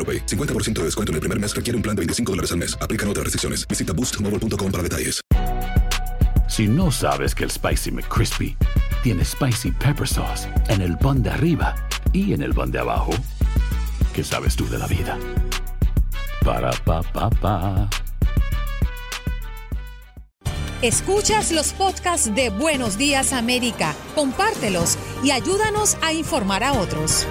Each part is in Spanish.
AroPay. 50% de descuento en el primer mes requiere un plan de 25 dólares al mes. Aplican otras restricciones. Visita boostmobile.com para detalles. Si no sabes que el Spicy McCrispy tiene Spicy Pepper Sauce en el pan de arriba y en el pan de abajo, ¿qué sabes tú de la vida? Para, pa, pa, pa. Escuchas los podcasts de Buenos Días América, compártelos y ayúdanos a informar a otros.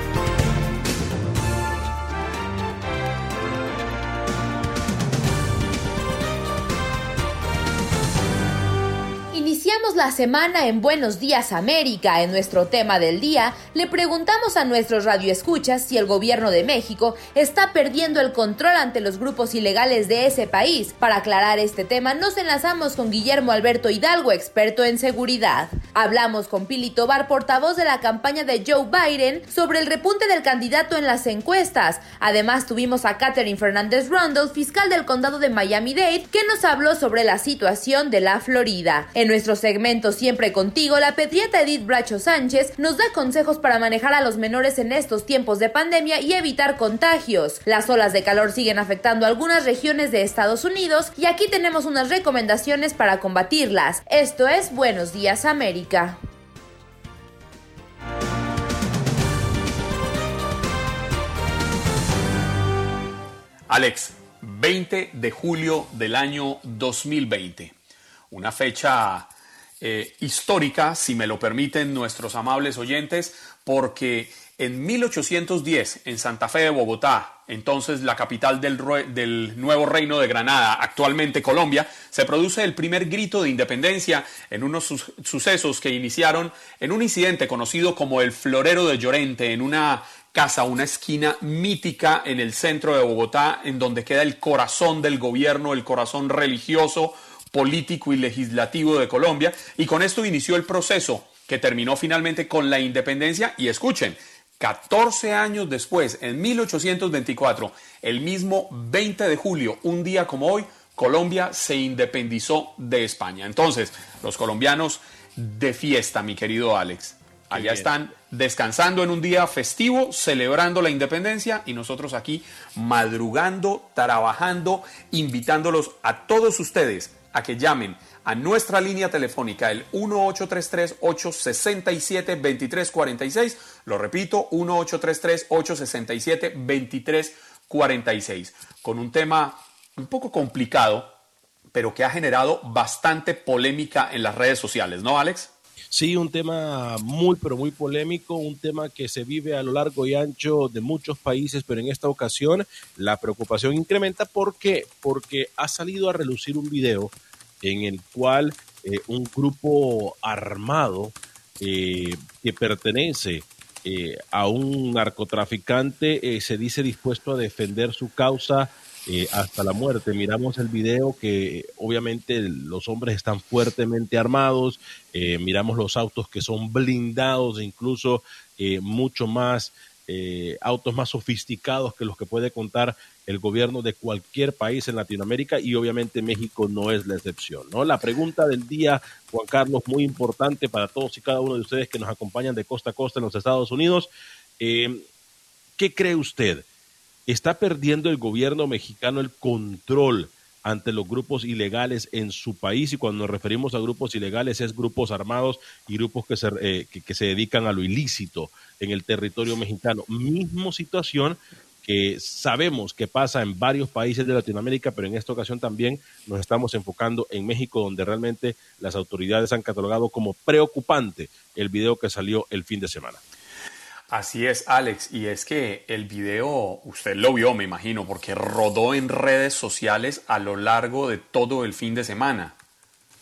Iniciamos la semana en Buenos Días América. En nuestro tema del día, le preguntamos a nuestros radioescuchas si el gobierno de México está perdiendo el control ante los grupos ilegales de ese país. Para aclarar este tema, nos enlazamos con Guillermo Alberto Hidalgo, experto en seguridad. Hablamos con Pili Tobar, portavoz de la campaña de Joe Biden, sobre el repunte del candidato en las encuestas. Además, tuvimos a Catherine Fernández Rundle, fiscal del condado de Miami-Dade, que nos habló sobre la situación de la Florida. En nuestro segmento Siempre Contigo, la pediatra Edith Bracho Sánchez nos da consejos para manejar a los menores en estos tiempos de pandemia y evitar contagios. Las olas de calor siguen afectando algunas regiones de Estados Unidos y aquí tenemos unas recomendaciones para combatirlas. Esto es Buenos Días América. Alex, 20 de julio del año 2020. Una fecha eh, histórica, si me lo permiten nuestros amables oyentes, porque en 1810, en Santa Fe de Bogotá, entonces la capital del, del, nuevo reino de Granada, actualmente Colombia, se produce el primer grito de independencia en unos sucesos que iniciaron en un incidente conocido como el Florero de Llorente, en una casa, una esquina mítica en el centro de Bogotá, en donde queda el corazón del gobierno, el corazón religioso, político y legislativo de Colombia, y con esto inició el proceso que terminó finalmente con la independencia, y escuchen, 14 años después, en 1824, el mismo 20 de julio, un día como hoy, Colombia se independizó de España. Entonces, los colombianos de fiesta, mi querido Alex. Allá están descansando en un día festivo, celebrando la independencia y nosotros aquí madrugando, trabajando, invitándolos a todos ustedes a que llamen a nuestra línea telefónica el 1833-867-2346. Lo repito, 1833-867-2346. Con un tema un poco complicado, pero que ha generado bastante polémica en las redes sociales, ¿no, Alex? Sí, un tema muy, pero muy polémico, un tema que se vive a lo largo y ancho de muchos países, pero en esta ocasión la preocupación incrementa. ¿Por qué? Porque ha salido a relucir un video en el cual eh, un grupo armado eh, que pertenece eh, a un narcotraficante se dice dispuesto a defender su causa hasta la muerte. Miramos el video que obviamente los hombres están fuertemente armados, miramos los autos que son blindados, incluso mucho más autos más sofisticados que los que puede contar el gobierno de cualquier país en Latinoamérica y obviamente México no es la excepción. ¿no? La pregunta del día, Juan Carlos, muy importante para todos y cada uno de ustedes que nos acompañan de costa a costa en los Estados Unidos. Eh, ¿Qué cree usted? ¿Está perdiendo el gobierno mexicano el control ante los grupos ilegales en su país y cuando nos referimos a grupos ilegales es grupos armados y grupos que se, eh, que, se dedican a lo ilícito en el territorio mexicano. Mismo situación que sabemos que pasa en varios países de Latinoamérica, pero en esta ocasión también nos estamos enfocando en México, donde realmente las autoridades han catalogado como preocupante el video que salió el fin de semana. Así es, Alex, y es que el video, usted lo vio, me imagino, porque rodó en redes sociales a lo largo de todo el fin de semana.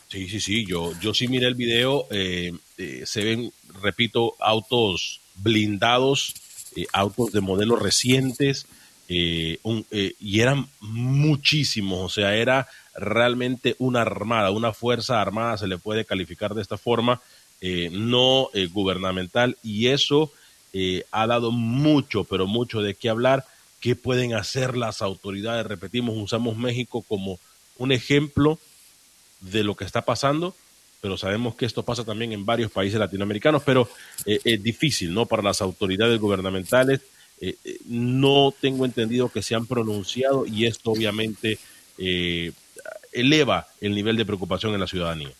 Sí, sí, sí, yo, yo sí miré el video, eh, eh, se ven, repito, autos blindados, eh, autos de modelos recientes, y eran muchísimos, o sea, era realmente una armada, una fuerza armada, se le puede calificar de esta forma, no gubernamental, y eso eh, ha dado mucho, pero mucho de qué hablar. ¿Qué pueden hacer las autoridades? Repetimos, usamos México como un ejemplo de lo que está pasando, pero sabemos que esto pasa también en varios países latinoamericanos, pero eh, es difícil, ¿no? Para las autoridades gubernamentales, eh, no tengo entendido que se han pronunciado y esto obviamente eleva el nivel de preocupación en la ciudadanía.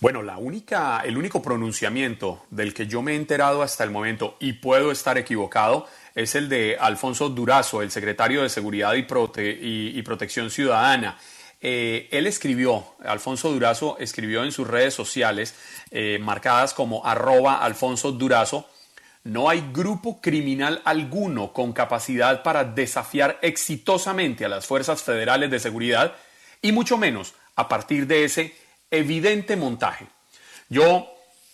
Bueno, la única, el único pronunciamiento del que yo me he enterado hasta el momento, y puedo estar equivocado, es el de Alfonso Durazo, el secretario de Seguridad y, y, Protección Ciudadana. Eh, él escribió, Alfonso Durazo escribió en sus redes sociales, eh, marcadas como arroba Alfonso Durazo, no hay grupo criminal alguno con capacidad para desafiar exitosamente a las fuerzas federales de seguridad y mucho menos a partir de ese evidente montaje. Yo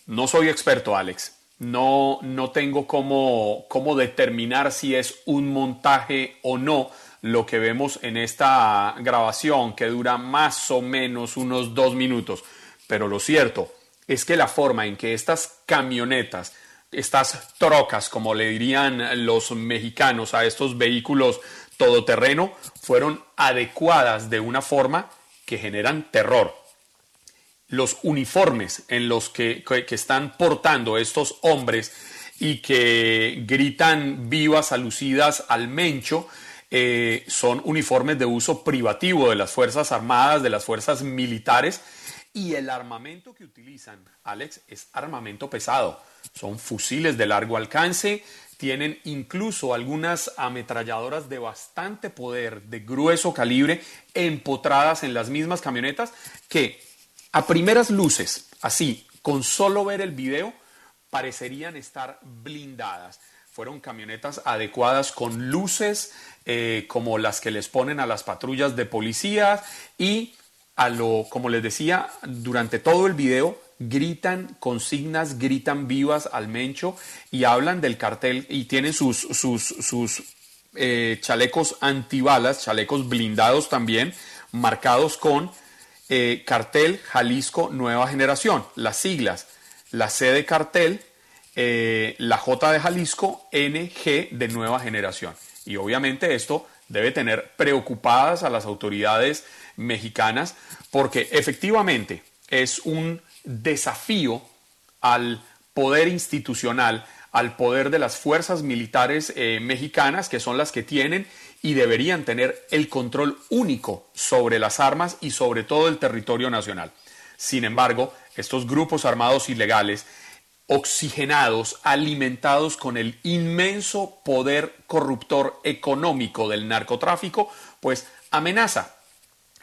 no soy experto, Alex. No, no tengo cómo, cómo determinar si es un montaje o no lo que vemos en esta grabación que dura más o menos unos dos minutos. Pero lo cierto es que la forma en que estas camionetas, estas trocas, como le dirían los mexicanos a estos vehículos todoterreno, fueron adecuadas de una forma que generan terror los uniformes en los que, están portando estos hombres y que gritan vivas alucidas al mencho, eh, son uniformes de uso privativo de las Fuerzas Armadas, de las Fuerzas Militares, y el armamento que utilizan, Alex, es armamento pesado. Son fusiles de largo alcance, tienen incluso algunas ametralladoras de bastante poder, de grueso calibre, empotradas en las mismas camionetas que a primeras luces, así, con solo ver el video, parecerían estar blindadas. Fueron camionetas adecuadas con luces eh, como las que les ponen a las patrullas de policía y a lo, como les decía, durante todo el video gritan consignas, gritan vivas al mencho y hablan del cartel y tienen sus, sus, sus eh, chalecos antibalas, chalecos blindados también, marcados con eh, cartel Jalisco Nueva Generación, las siglas, la C de cartel, eh, la J de Jalisco, NG de Nueva Generación. Y obviamente esto debe tener preocupadas a las autoridades mexicanas porque efectivamente es un desafío al poder institucional, al poder de las fuerzas militares eh, mexicanas, que son las que tienen y deberían tener el control único sobre las armas y sobre todo el territorio nacional. Sin embargo, estos grupos armados ilegales, oxigenados, alimentados con el inmenso poder corruptor económico del narcotráfico, pues amenaza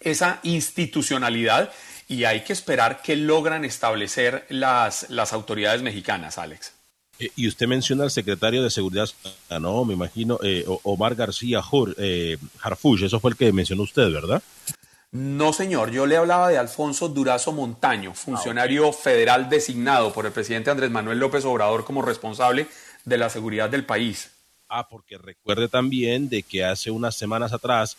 esa institucionalidad y hay que esperar que logran establecer las, las autoridades mexicanas, Alex. Eh, y usted menciona al secretario de Seguridad, no, me imagino, eh, Omar García eh, Harfuch, eso fue el que mencionó usted, ¿verdad? No, señor, yo le hablaba de Alfonso Durazo Montaño, funcionario ah, federal designado por el presidente Andrés Manuel López Obrador como responsable de la seguridad del país. Ah, porque recuerde también de que hace unas semanas atrás,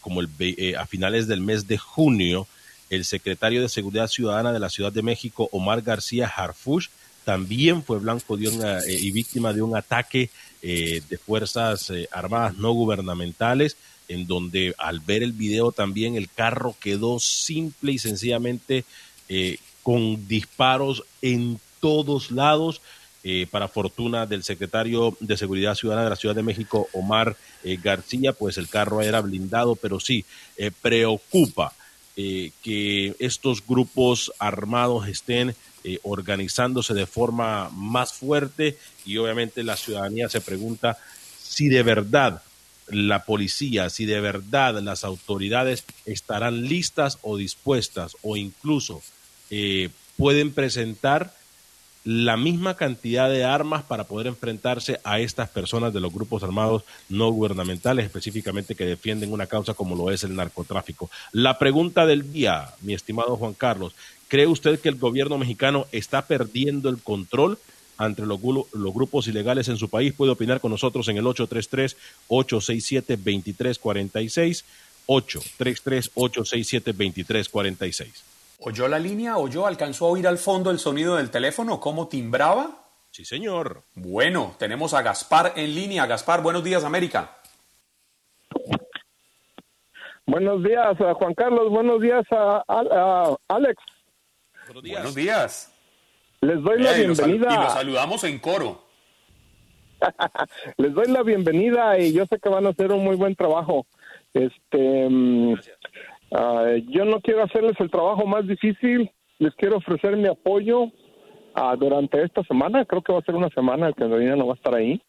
como el, a finales del mes de junio, el secretario de Seguridad Ciudadana de la Ciudad de México, Omar García Harfuch, también fue blanco de eh, y víctima de un ataque eh, de fuerzas eh, armadas no gubernamentales, en donde al ver el video también el carro quedó simple y sencillamente con disparos en todos lados. para fortuna del secretario de Seguridad Ciudadana de la Ciudad de México, Omar García, pues el carro era blindado, pero sí, eh, que estos grupos armados estén organizándose de forma más fuerte y obviamente la ciudadanía se pregunta si de verdad la policía, si de verdad las autoridades estarán listas o dispuestas o incluso pueden presentar la misma cantidad de armas para poder enfrentarse a estas personas de los grupos armados no gubernamentales, específicamente que defienden una causa como lo es el narcotráfico. La pregunta del día, mi estimado Juan Carlos, ¿cree usted que el gobierno mexicano está perdiendo el control? entre los, los, grupos ilegales en su país. Puede opinar con nosotros en el 833-867-2346. 833-867-2346. ¿Oyó la línea? ¿Oyó? ¿Alcanzó a oír al fondo el sonido del teléfono? ¿Cómo timbraba? Sí, señor. Bueno, tenemos a Gaspar en línea. Gaspar, buenos días, América. Buenos días, Juan Carlos. Buenos días, a, Alex. Buenos días. Buenos días. Les doy la bienvenida. Y los saludamos en coro. Les doy la bienvenida y yo sé que van a hacer un muy buen trabajo. Este, mm, Ah, yo no quiero hacerles el trabajo más difícil, les quiero ofrecer mi apoyo ah, durante esta semana, creo que va a ser una semana que Carolina no va a estar ahí.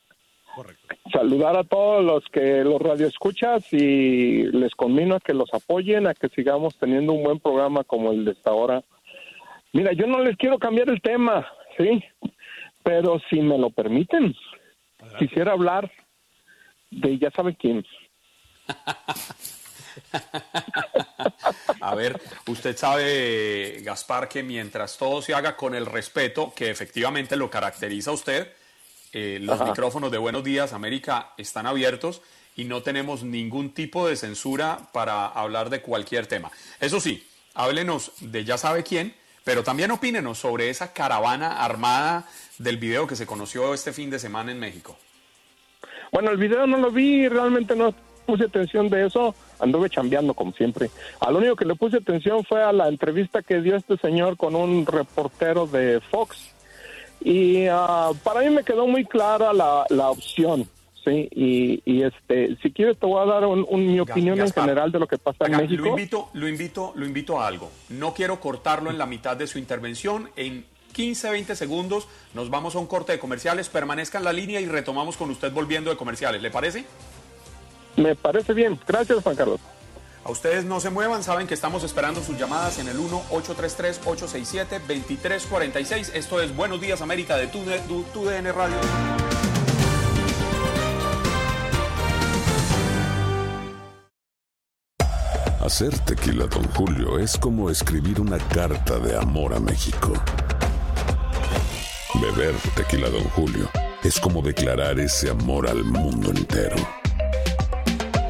Saludar a todos los que los radioescuchas y les conmino a que los apoyen, a que sigamos teniendo un buen programa como el de esta hora. Mira, yo no les quiero cambiar el tema, ¿sí? Pero si me lo permiten, quisiera hablar de ya sabe quién. A ver, usted sabe, Gaspar, que mientras todo se haga con el respeto que efectivamente lo caracteriza a usted, eh, los micrófonos de Buenos Días América están abiertos y no tenemos ningún tipo de censura para hablar de cualquier tema. Eso sí, háblenos de ya sabe quién, pero también opínenos sobre esa caravana armada del video que se conoció este fin de semana en México. Bueno, el video no lo vi, realmente no puse atención de eso, anduve chambeando como siempre. A lo único que le puse atención fue a la entrevista que dio este señor con un reportero de Fox. Y uh, para mí me quedó muy clara la, la opción. Sí, y, y, este, si quieres te voy a dar un, mi opinión en general de lo que pasa en México. Lo invito, lo invito, lo invito a algo. No quiero cortarlo en la mitad de su intervención. En 15, 20 segundos nos vamos a un corte de comerciales. Permanezca en la línea y retomamos con usted volviendo de comerciales. ¿Le parece? Me parece bien. Gracias, Juan Carlos. A ustedes no se muevan, saben que estamos esperando sus llamadas en el 1-833-867-2346. Esto es Buenos Días América de tu, DN Radio. Hacer tequila, don Julio, es como escribir una carta de amor a México. Beber tequila, don Julio, es como declarar ese amor al mundo entero.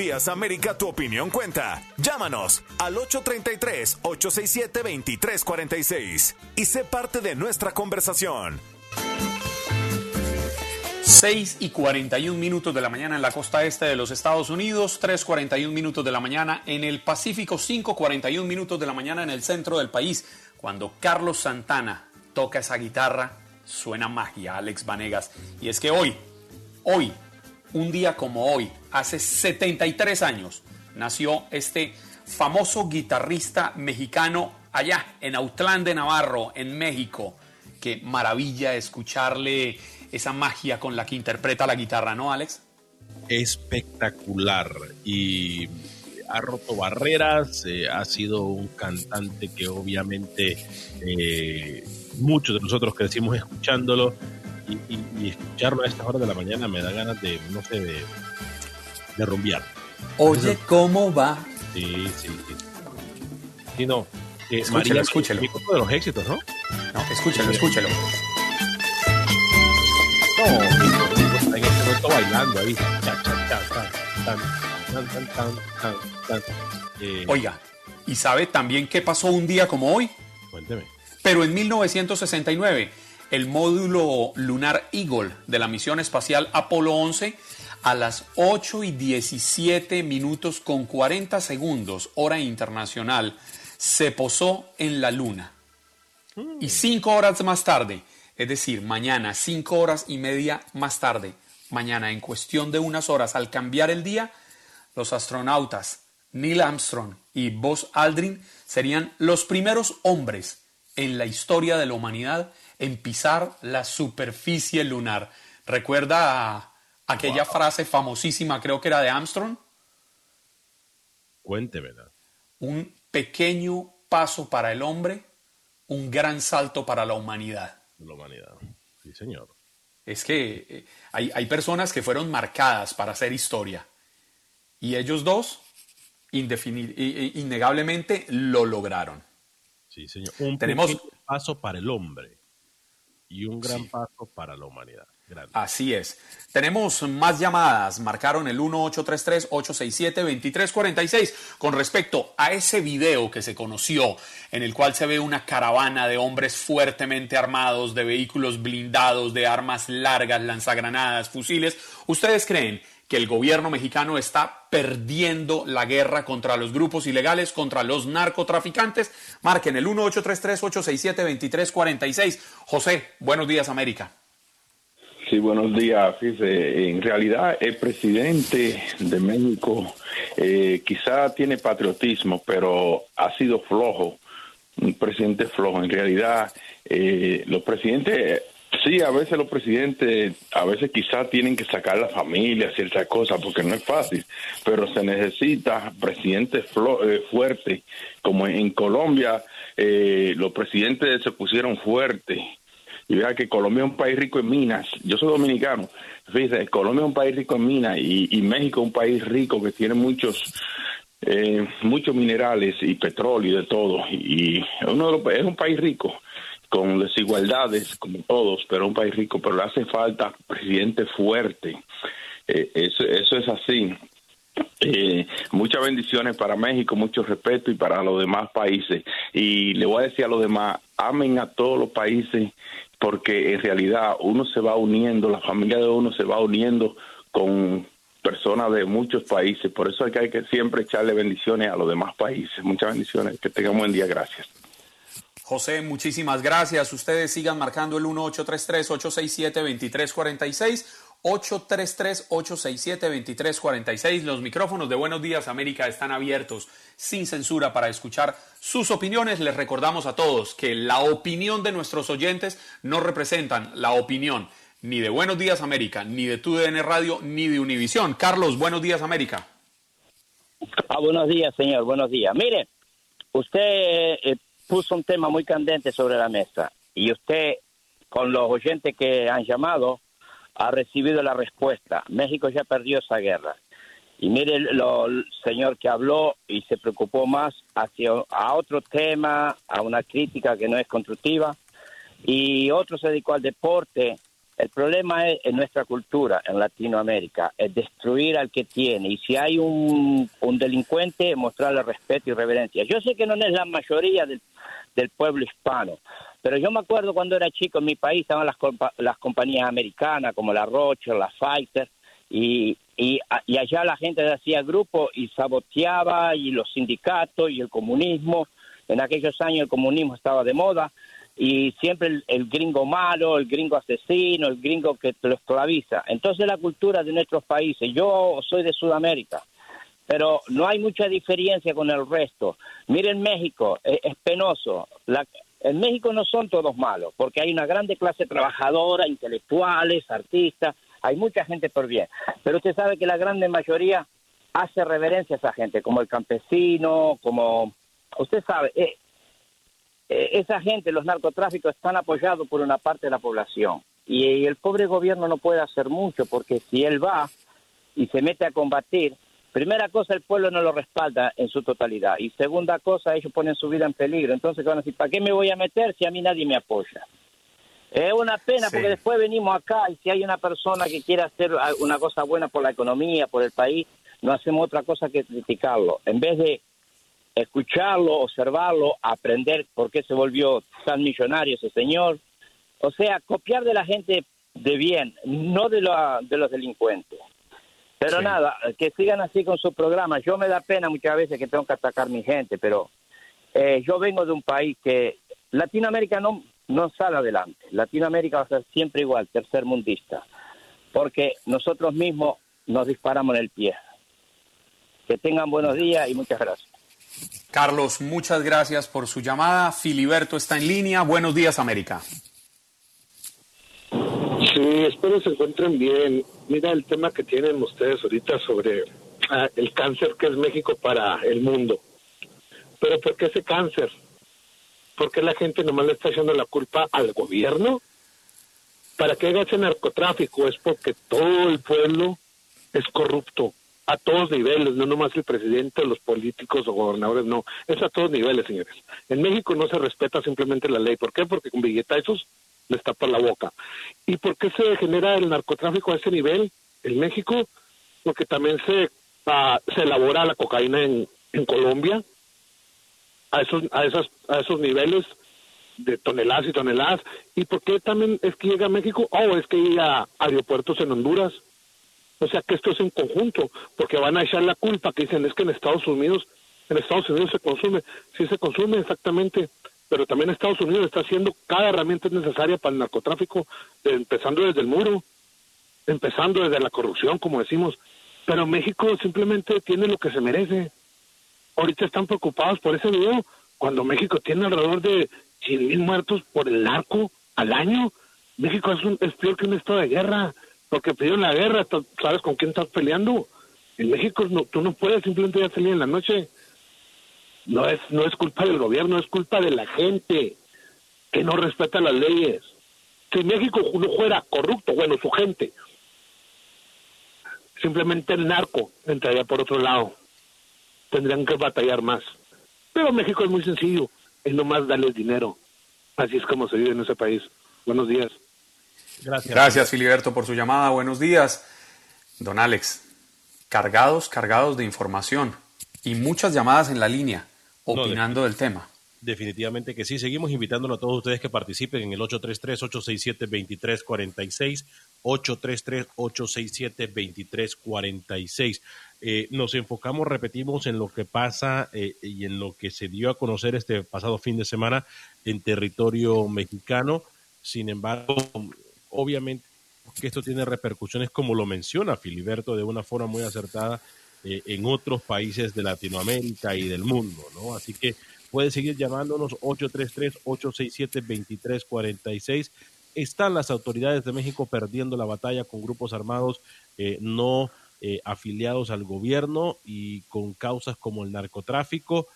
Días, América, tu opinión cuenta. Llámanos al 833-867-2346 y sé parte de nuestra conversación. 6 y 41 minutos de la mañana en la costa este de los Estados Unidos, 3.41 minutos de la mañana en el Pacífico, 5.41 minutos de la mañana en el centro del país. Cuando Carlos Santana toca esa guitarra, suena magia, Alex Vanegas. Y es que hoy, hoy, un día como hoy, hace 73 años, nació este famoso guitarrista mexicano allá en Autlán de Navarro, en México. Qué maravilla escucharle esa magia con la que interpreta la guitarra, ¿no, Alex? Espectacular y ha roto barreras, eh, ha sido un cantante que obviamente eh, muchos de nosotros crecimos escuchándolo y, escucharlo a estas horas de la mañana me da ganas de, no sé, de, de rumbear. Oye, ¿cómo va? Sí, sí, sí. Sí, no. Eh, escúchelo, escúchelo. de los éxitos, ¿no? No, escúchelo, escúchelo. No, en este momento bailando ahí. Oiga, ¿y sabe también qué pasó un día como hoy? Cuénteme. Pero en 1969, el módulo lunar Eagle de la misión espacial Apolo 11 a las 8 y 17 minutos con 40 segundos, hora internacional, se posó en la Luna. Y cinco horas más tarde, es decir, mañana, cinco horas y media más tarde, mañana, en cuestión de unas horas, al cambiar el día, los astronautas Neil Armstrong y Buzz Aldrin serían los primeros hombres en la historia de la humanidad en pisar la superficie lunar. ¿Recuerda aquella frase famosísima, creo que era de Armstrong? Cuénteme. Un pequeño paso para el hombre, un gran salto para la humanidad la humanidad. Sí, señor. Es que eh, hay, hay, personas que fueron marcadas para hacer historia. Y ellos dos, innegablemente, lo lograron. Sí, señor. Un Tenemos... paso para el hombre y un gran paso para la humanidad. Así es. Tenemos más llamadas. Marcaron el 1833-867-2346 con respecto a ese video que se conoció en el cual se ve una caravana de hombres fuertemente armados, de vehículos blindados, de armas largas, lanzagranadas, fusiles. ¿Ustedes creen que el gobierno mexicano está perdiendo la guerra contra los grupos ilegales, contra los narcotraficantes? Marquen el 1833-867-2346. José, buenos días América. Sí, buenos días. en realidad el presidente de México eh, quizá tiene patriotismo, pero ha sido flojo, un presidente flojo. En realidad, eh, los presidentes, sí, a veces los presidentes, a veces quizá tienen que sacar la familia, ciertas cosas, porque no es fácil, pero se necesita presidentes eh, fuertes, como en Colombia, eh, los presidentes se pusieron fuertes y vea que Colombia es un país rico en minas. Yo soy dominicano. Fíjese, Colombia es un país rico en minas y, México es un país rico que tiene muchos eh, muchos minerales y petróleo y de todo. Y uno es un país rico con desigualdades como todos, pero un país rico, pero le hace falta presidente fuerte. Eh, eso, eso es así. Eh, muchas bendiciones para México, mucho respeto y para los demás países. Y le voy a decir a los demás, amen a todos los países porque en realidad uno se va uniendo, la familia de uno se va uniendo con personas de muchos países, por eso es que hay que siempre echarle bendiciones a los demás países. Muchas bendiciones, que tengan buen día, gracias. José, muchísimas gracias. Ustedes sigan marcando el 1833-867-2346 833-867-2346. Los micrófonos de Buenos Días América están abiertos sin censura para escuchar sus opiniones. Les recordamos a todos que la opinión de nuestros oyentes no representan la opinión ni de Buenos Días América, ni de TUDN Radio, ni de Univisión. Carlos, Buenos Días América. Ah, buenos días, señor. Buenos días. Mire, usted eh, puso un tema muy candente sobre la mesa y usted, con los oyentes que han llamado, ha recibido la respuesta. México ya perdió esa guerra. Y mire el señor que habló y se preocupó más hacia a otro tema, a una crítica que no es constructiva, y otro se dedicó al deporte. El problema es en nuestra cultura, en Latinoamérica, es destruir al que tiene. Y si hay un, un delincuente, mostrarle respeto y reverencia. Yo sé que no es la mayoría del, del pueblo hispano, Pero yo me acuerdo cuando era chico en mi país estaban las, las compañías americanas como la Rocher, la Pfizer, y, y, y allá la gente hacía grupo y saboteaba y los sindicatos y el comunismo. En aquellos años el comunismo estaba de moda y siempre el, el gringo malo, el gringo asesino, el gringo que te lo esclaviza. Entonces la cultura de nuestros países, yo soy de Sudamérica, pero no hay mucha diferencia con el resto. Miren México, es, es penoso. La- en México no son todos malos, porque hay una grande clase trabajadora, intelectuales, artistas, hay mucha gente por bien. Pero usted sabe que la grande mayoría hace reverencia a esa gente, como el campesino, como... Usted sabe, eh, esa gente, los narcotráficos, están apoyados por una parte de la población. Y, el pobre gobierno no puede hacer mucho, porque si él va y se mete a combatir, primera cosa, el pueblo no lo respalda en su totalidad. Y segunda cosa, ellos ponen su vida en peligro. Entonces van a decir, ¿para qué me voy a meter si a mí nadie me apoya? Es una pena Sí. porque después venimos acá y si hay una persona que quiere hacer una cosa buena por la economía, por el país, no hacemos otra cosa que criticarlo. En vez de escucharlo, observarlo, aprender por qué se volvió tan millonario ese señor. O sea, copiar de la gente de bien, no de, la- de los delincuentes. Pero nada, que sigan así con su programa. Yo me da pena muchas veces que tengo que atacar mi gente, pero eh, yo vengo de un país que Latinoamérica no, no sale adelante. Latinoamérica va a ser siempre igual, tercer mundista, porque nosotros mismos nos disparamos en el pie. Que tengan buenos días y muchas gracias. Carlos, muchas gracias por su llamada. Filiberto está en línea. Buenos días, América. Sí, espero se encuentren bien. Mira el tema que tienen ustedes ahorita sobre ah, el cáncer que es México para el mundo. Pero ¿por qué ese cáncer? ¿Por qué la gente nomás le está echando la culpa al gobierno? ¿Para qué haga ese narcotráfico? Es porque todo el pueblo es corrupto a todos niveles, no nomás el presidente, los políticos o gobernadores, no, es a todos niveles, señores. En México no se respeta simplemente la ley. ¿Por qué? Porque con billetazos les tapa la boca. ¿Y por qué se genera el narcotráfico a ese nivel en México? Porque también se, ah, se elabora la cocaína en, en Colombia a esos, a, esas, a esos niveles de toneladas y toneladas. ¿Y por qué también es que llega a México? Oh, es que llega a aeropuertos en Honduras. O sea que esto es en conjunto, porque van a echar la culpa que dicen es que en Estados Unidos, en Estados Unidos se consume, sí se consume exactamente, pero también Estados Unidos está haciendo cada herramienta necesaria para el narcotráfico, empezando desde el muro, empezando desde la corrupción, como decimos, pero México simplemente tiene lo que se merece. Ahorita están preocupados por ese video, cuando México tiene alrededor de 100 mil muertos por el narco al año. México es, un, es peor que un estado de guerra, porque pidieron la guerra, sabes con quién estás peleando. En México no, tú no puedes simplemente ya salir en la noche. No es, no es culpa del gobierno, es culpa de la gente que no respeta las leyes. Si México no fuera corrupto, bueno, su gente, simplemente el narco entraría por otro lado. Tendrían que batallar más. Pero México es muy sencillo, es nomás darles dinero. Así es como se vive en ese país. Buenos días. Gracias. Gracias, Filiberto, por su llamada. Buenos días. Don Alex, cargados, cargados de información y muchas llamadas en la línea opinando del tema. Definitivamente que sí. Seguimos invitándolo a todos ustedes que participen en el 833-867-2346, 833-867-2346. Eh, nos enfocamos, repetimos, en lo que pasa eh, y en lo que se dio a conocer este pasado fin de semana en territorio mexicano. Sin embargo, obviamente que esto tiene repercusiones, como lo menciona Filiberto de una forma muy acertada, eh, en otros países de Latinoamérica y del mundo, ¿no? Así que puede seguir llamándonos 833-867-2346. Están las autoridades de México perdiendo la batalla con grupos armados eh, no eh, afiliados al gobierno y con causas como el narcotráfico.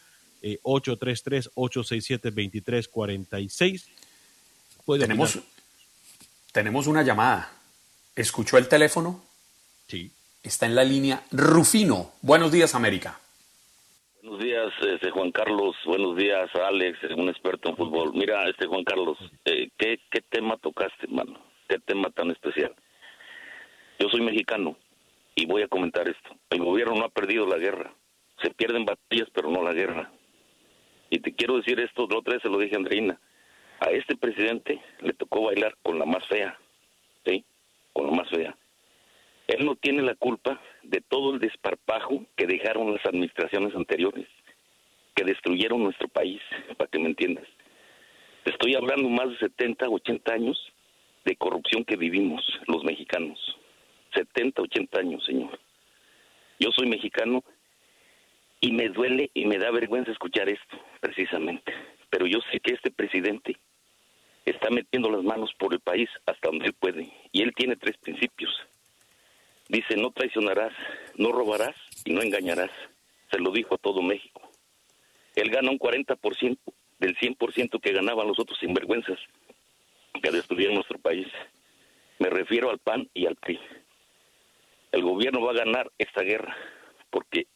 Eh, 833-867-2346. Puede Tenemos, opinar. Tenemos una llamada. ¿Escuchó el teléfono? Sí. Está en la línea Rufino. Buenos días, América. Buenos días, este Juan Carlos. Buenos días, Alex, un experto en fútbol. Mira, este Juan Carlos, eh, ¿qué, ¿qué tema tocaste, mano? ¿Qué tema tan especial? Yo soy mexicano y voy a comentar esto. El gobierno no ha perdido la guerra. Se pierden batallas, pero no la guerra. Y te quiero decir esto, la otra vez se lo dije a Andreina. A este presidente le tocó bailar con la más fea, ¿sí? Con la más fea. Él no tiene la culpa de todo el desparpajo que dejaron las administraciones anteriores, que destruyeron nuestro país, para que me entiendas. Te estoy hablando más de 70, 80 años de corrupción que vivimos los mexicanos. 70, 80 años, señor. Yo soy mexicano y me duele y me da vergüenza escuchar esto, precisamente. Pero yo sé que este presidente está metiendo las manos por el país hasta donde él puede. Y él tiene tres principios. Dice, no traicionarás, no robarás y no engañarás. Se lo dijo a todo México. Él gana un 40% del 100% que ganaban los otros sinvergüenzas que destruyeron nuestro país. Me refiero al PAN y al PRI. El gobierno va a ganar esta guerra porque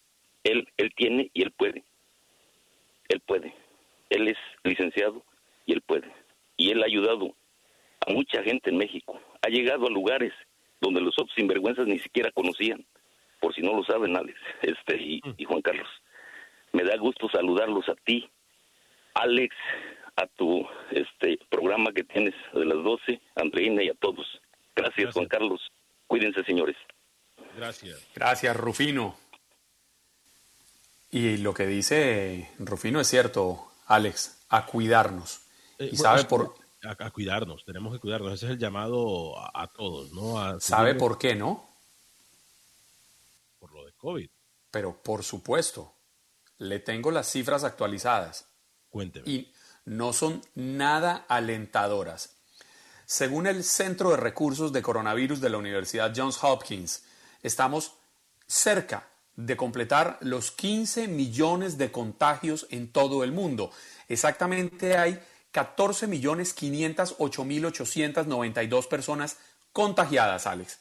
él, él tiene y él puede. Él puede. Él es licenciado y él puede. Y él ha ayudado a mucha gente en México. Ha llegado a lugares donde los otros sinvergüenzas ni siquiera conocían. Por si no lo saben, Alex este, y, y Juan Carlos. Me da gusto saludarlos a ti, Alex, a tu este programa que tienes de las 12, Andreina y a todos. Gracias, Juan Carlos. Cuídense, señores. Gracias. Gracias, Rufino. Y lo que dice Rufino es cierto, Alex, a cuidarnos. Eh, y bueno, sabe por, a, a cuidarnos, tenemos que cuidarnos. Ese es el llamado a, a todos, ¿no? A sabe por qué, ¿no? por lo de COVID. Pero por supuesto, le tengo las cifras actualizadas. Cuénteme. Y no son nada alentadoras. Según el Centro de Recursos de Coronavirus de la Universidad Johns Hopkins, estamos cerca de completar los 15 millones de contagios en todo el mundo. Exactamente hay 14 millones 508 mil 892 personas contagiadas, Alex.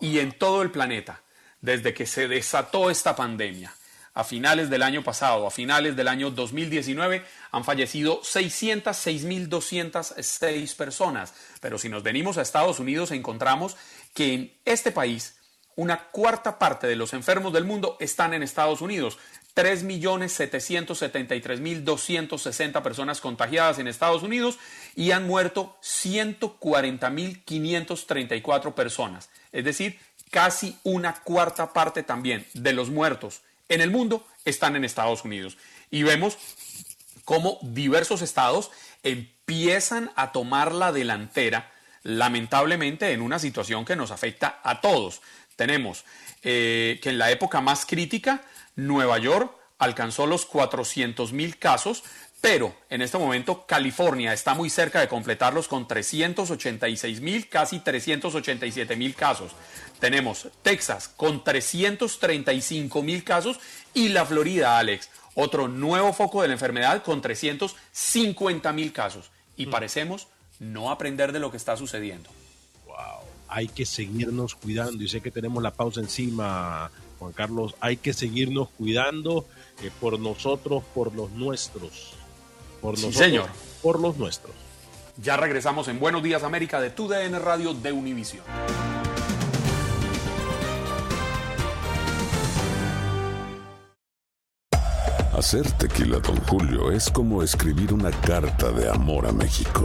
Y en todo el planeta, desde que se desató esta pandemia, a finales del año pasado, a finales del año 2019, han fallecido 606.206 personas. Pero si nos venimos a Estados Unidos, encontramos que en este país, una cuarta parte de los enfermos del mundo están en Estados Unidos. 3.773.260 personas contagiadas en Estados Unidos y han muerto 140.534 personas. Es decir, casi una cuarta parte también de los muertos en el mundo están en Estados Unidos. Y vemos cómo diversos estados empiezan a tomar la delantera, lamentablemente en una situación que nos afecta a todos. Tenemos eh, que en la época más crítica, Nueva York alcanzó los 400 mil casos, pero en este momento California está muy cerca de completarlos con 386 mil, casi 387 mil casos. Tenemos Texas con 335 mil casos y la Florida, Alex, otro nuevo foco de la enfermedad con 350 mil casos. Y parecemos no aprender de lo que está sucediendo. Hay que seguirnos cuidando y sé que tenemos la pausa encima, Juan Carlos. Hay que seguirnos cuidando eh, por nosotros, por los nuestros. Por Sí, nosotros, señor. por los nuestros. Ya regresamos en Buenos Días América de TUDN Radio de Univision. Hacer tequila, Don Julio, es como escribir una carta de amor a México.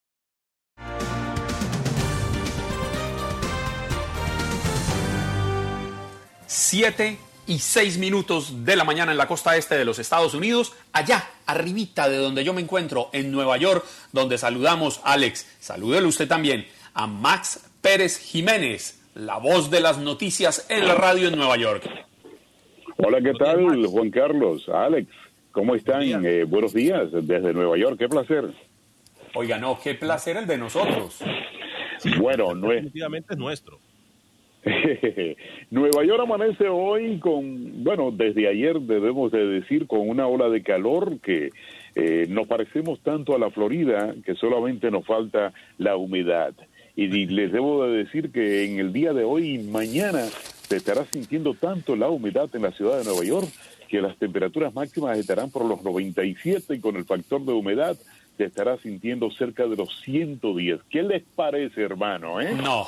Siete y seis minutos de la mañana en la costa este de los Estados Unidos, allá, arribita de donde yo me encuentro, en Nueva York, donde saludamos, Alex, salúdelo usted también, a Max Pérez Jiménez, la voz de las noticias en la radio en Nueva York. Hola, ¿qué tal, Juan Carlos? Alex, ¿cómo están? Eh, buenos días desde Nueva York, qué placer. Oiga, no, qué placer el de nosotros. Bueno, no es, Definitivamente es nuestro. Nueva York amanece hoy con, bueno, desde ayer debemos de decir, con una ola de calor que eh, nos parecemos tanto a la Florida que solamente nos falta la humedad. y les debo de decir que en el día de hoy y mañana se estará sintiendo tanto la humedad en la ciudad de Nueva York que las temperaturas máximas estarán por los 97 y con el factor de humedad se estará sintiendo cerca de los 110. ¿Qué les parece, hermano? Eh? No,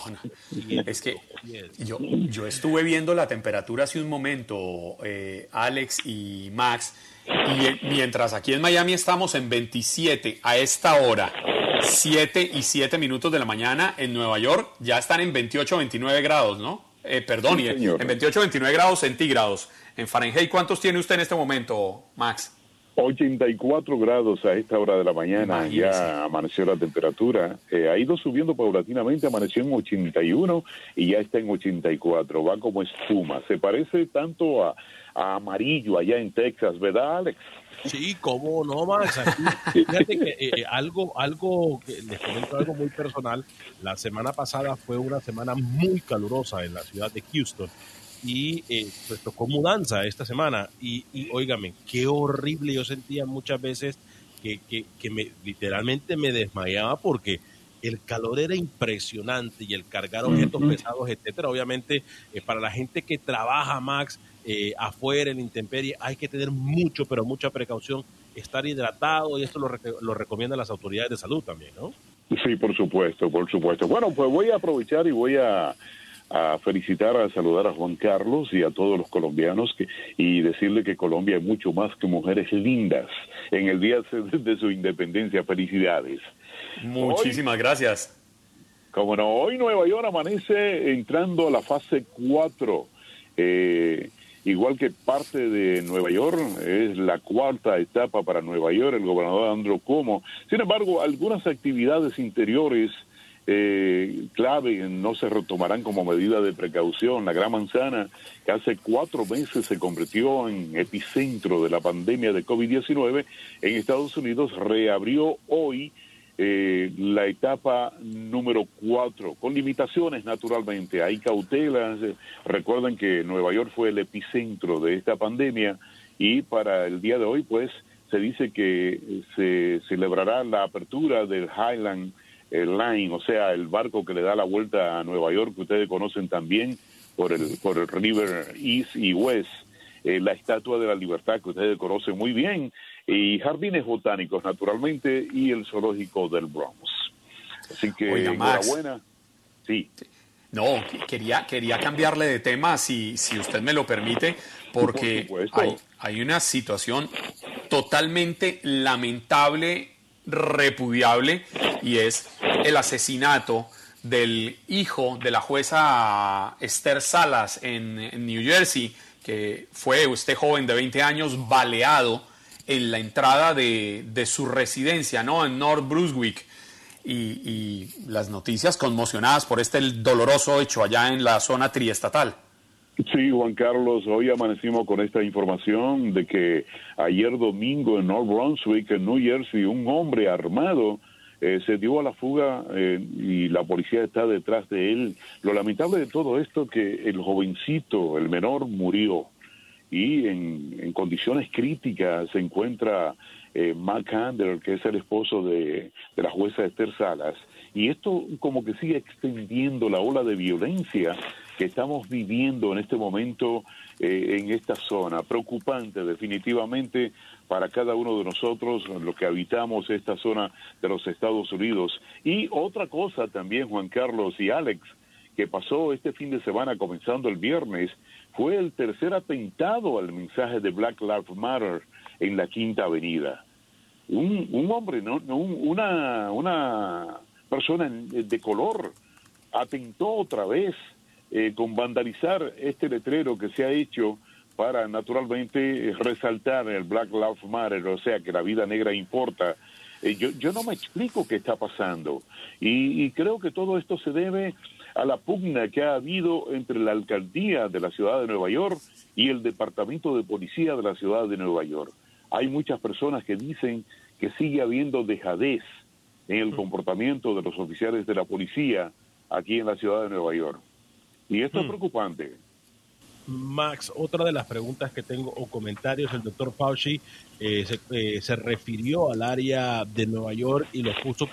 es que yo, yo estuve viendo la temperatura hace un momento, eh, Alex y Max, y mientras aquí en Miami estamos en 27 a esta hora, 7 y 7 minutos de la mañana, en Nueva York ya están en 28 29 grados, ¿no? Eh, perdón, en 28 29 grados centígrados. En Fahrenheit, ¿cuántos tiene usted en este momento, Max? 84 grados a esta hora de la mañana, ya amaneció la temperatura. Eh, ha ido subiendo paulatinamente, amaneció en 81 y ya está en 84. Va como espuma. Se parece tanto a, amarillo allá en Texas, ¿verdad, Alex? Sí, cómo no, Max. fíjate que eh, eh, algo, algo, que les comento algo muy personal. La semana pasada fue una semana muy calurosa en la ciudad de Houston y eh, pues tocó mudanza esta semana y, y óigame, qué horrible yo sentía muchas veces que, que, me literalmente me desmayaba porque el calor era impresionante y el cargar objetos pesados, etcétera. Obviamente, eh, para la gente que trabaja, Max, eh, afuera en intemperie, hay que tener mucho, pero mucha precaución, estar hidratado y esto lo, lo recomiendan las autoridades de salud también, ¿no? Sí, por supuesto, por supuesto. Bueno, pues voy a aprovechar y voy a a felicitar, a saludar a Juan Carlos y a todos los colombianos que, y decirle que Colombia es mucho más que mujeres lindas en el día de su independencia. Felicidades. Muchísimas gracias. Como no, hoy Nueva York amanece entrando a la fase 4. Eh, igual que parte de Nueva York, es la cuarta etapa para Nueva York, el gobernador Andrew Cuomo. Sin embargo, algunas actividades interiores eh, clave no se retomarán como medida de precaución. La Gran Manzana, que hace cuatro meses se convirtió en epicentro de la pandemia de COVID-19, en Estados Unidos reabrió hoy eh, la etapa número cuatro, con limitaciones naturalmente. Hay cautelas. Recuerden que Nueva York fue el epicentro de esta pandemia y para el día de hoy, pues, se dice que se celebrará la apertura del Highland el Line, o sea, el barco que le da la vuelta a Nueva York, que ustedes conocen también por el, por el River East y West, eh, la Estatua de la Libertad, que ustedes conocen muy bien, y jardines botánicos, naturalmente, y el zoológico del Bronx. Así que, enhorabuena. Sí. No, quería, quería cambiarle de tema, si, si usted me lo permite, porque hay, hay una situación totalmente lamentable repudiable y es el asesinato del hijo de la jueza Esther Salas en, New Jersey, que fue este joven de 20 años baleado en la entrada de, su residencia, ¿no? En North Brunswick. Y, y, las noticias conmocionadas por este doloroso hecho allá en la zona triestatal. Sí, Juan Carlos, hoy amanecimos con esta información de que ayer domingo en North Brunswick, en New Jersey, un hombre armado eh, se dio a la fuga eh, y la policía está detrás de él. Lo lamentable de todo esto es que el jovencito, el menor, murió y en, condiciones críticas se encuentra eh, Matt que es el esposo de, la jueza Esther Salas. Y esto como que sigue extendiendo la ola de violencia que estamos viviendo en este momento en esta zona. Preocupante definitivamente para cada uno de nosotros, los que habitamos esta zona de los Estados Unidos. Y otra cosa también, Juan Carlos y Alex, que pasó este fin de semana comenzando el viernes, fue el tercer atentado al mensaje de Black Lives Matter en la Quinta Avenida. Un, un hombre, no, una, una persona de color atentó otra vez eh, con vandalizar este letrero que se ha hecho para naturalmente resaltar el Black Lives Matter, o sea, que la vida negra importa. Eh, yo, yo no me explico qué está pasando y, creo que todo esto se debe a la pugna que ha habido entre la alcaldía de la ciudad de Nueva York y el departamento de policía de la ciudad de Nueva York. Hay muchas personas que dicen que sigue habiendo dejadez en el comportamiento de los oficiales de la policía aquí en la ciudad de Nueva York. Y esto es hmm. preocupante. Max, otra de las preguntas que tengo o comentarios, el doctor Fauci eh, se, eh, se, refirió al área de Nueva York y lo puso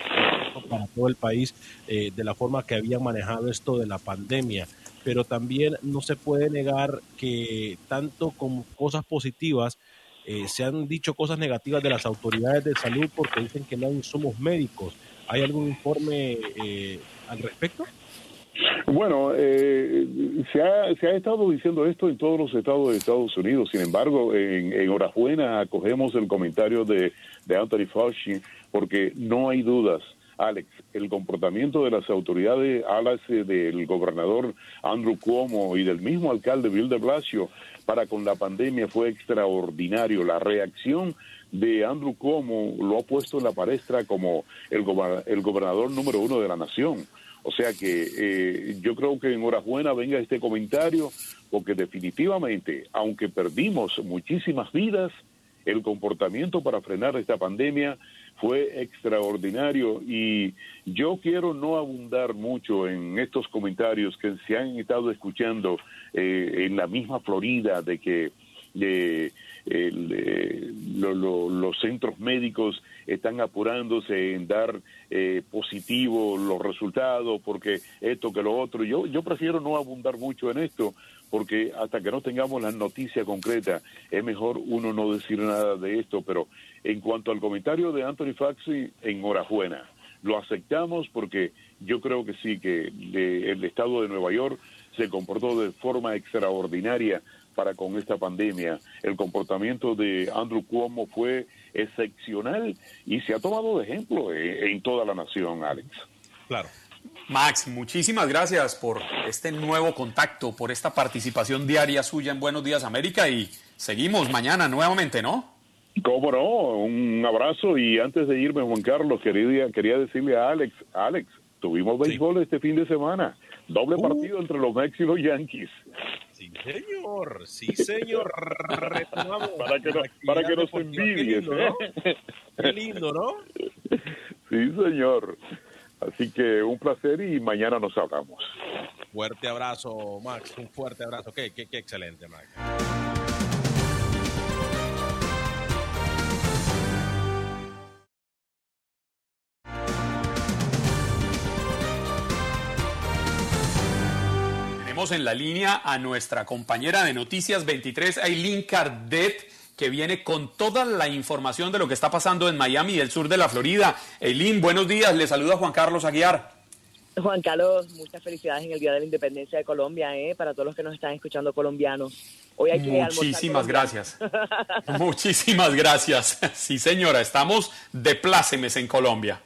para todo el país eh, de la forma que habían manejado esto de la pandemia. Pero también no se puede negar que tanto como cosas positivas, eh, se han dicho cosas negativas de las autoridades de salud porque dicen que no somos médicos. ¿Hay algún informe eh, al respecto? Bueno, eh, se, ha, estado diciendo esto en todos los estados de Estados Unidos. Sin embargo, en, en acogemos el comentario de, de Anthony Fauci porque no hay dudas. Alex, el comportamiento de las autoridades, alas del gobernador Andrew Cuomo y del mismo alcalde Bill de Blasio para con la pandemia fue extraordinario. La reacción de Andrew Cuomo lo ha puesto en la palestra como el, el gobernador número uno de la nación. O sea que eh, yo creo que en venga este comentario, porque definitivamente, aunque perdimos muchísimas vidas, el comportamiento para frenar esta pandemia fue extraordinario. Y yo quiero no abundar mucho en estos comentarios que se han estado escuchando eh, en la misma Florida de que de, eh, los centros médicos están apurándose en dar eh, positivo los resultados porque esto que lo otro. Yo, yo prefiero no abundar mucho en esto porque hasta que no tengamos la noticia concreta es mejor uno no decir nada de esto. Pero en cuanto al comentario de Anthony Faxi, enhorabuena. Lo aceptamos porque yo creo que sí, que el Estado de Nueva York se comportó de forma extraordinaria para con esta pandemia. El comportamiento de Andrew Cuomo fue excepcional y se ha tomado de ejemplo en, toda la nación, Alex. Claro. Max, muchísimas gracias por este nuevo contacto, por esta participación diaria suya en Buenos Días América y seguimos mañana nuevamente, ¿no? Cómo no, un abrazo y antes de irme, Juan Carlos, quería, quería decirle a Alex, Alex, tuvimos béisbol este fin de semana, doble uh. partido entre los Mex y los Yankees. Sí, señor, sí, señor. para que, no, para que nos envidies. Qué lindo, ¿no? Qué lindo, ¿no? Sí, señor. Así que un placer y mañana nos hablamos. Fuerte abrazo, Max. Un fuerte abrazo. Qué, qué, qué excelente, Max. En la línea a nuestra compañera de Noticias 23, Aileen Cardet, que viene con toda la información de lo que está pasando en Miami y el sur de la Florida. Aileen, buenos días. Le saluda Juan Carlos Aguiar. Juan Carlos, muchas felicidades en el Día de la Independencia de Colombia, ¿eh? para todos los que nos están escuchando colombianos. Hoy hay que Muchísimas gracias. Muchísimas gracias. Sí, señora, estamos de plácemes en Colombia.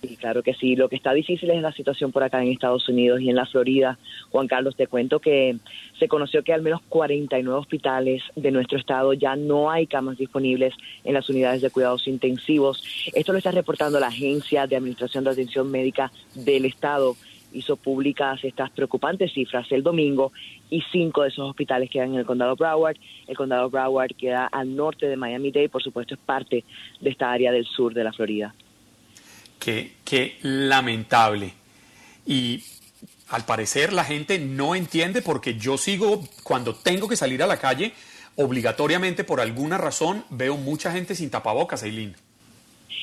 Sí, claro que sí. Lo que está difícil es la situación por acá en Estados Unidos y en la Florida. Juan Carlos, te cuento que se conoció que al menos 49 hospitales de nuestro estado ya no hay camas disponibles en las unidades de cuidados intensivos. Esto lo está reportando la Agencia de Administración de Atención Médica del Estado. Hizo públicas estas preocupantes cifras el domingo y cinco de esos hospitales quedan en el condado Broward. El condado Broward queda al norte de Miami-Dade, por supuesto es parte de esta área del sur de la Florida. Qué, lamentable. Y al parecer la gente no entiende porque yo sigo, cuando tengo que salir a la calle, obligatoriamente por alguna razón veo mucha gente sin tapabocas, Eileen.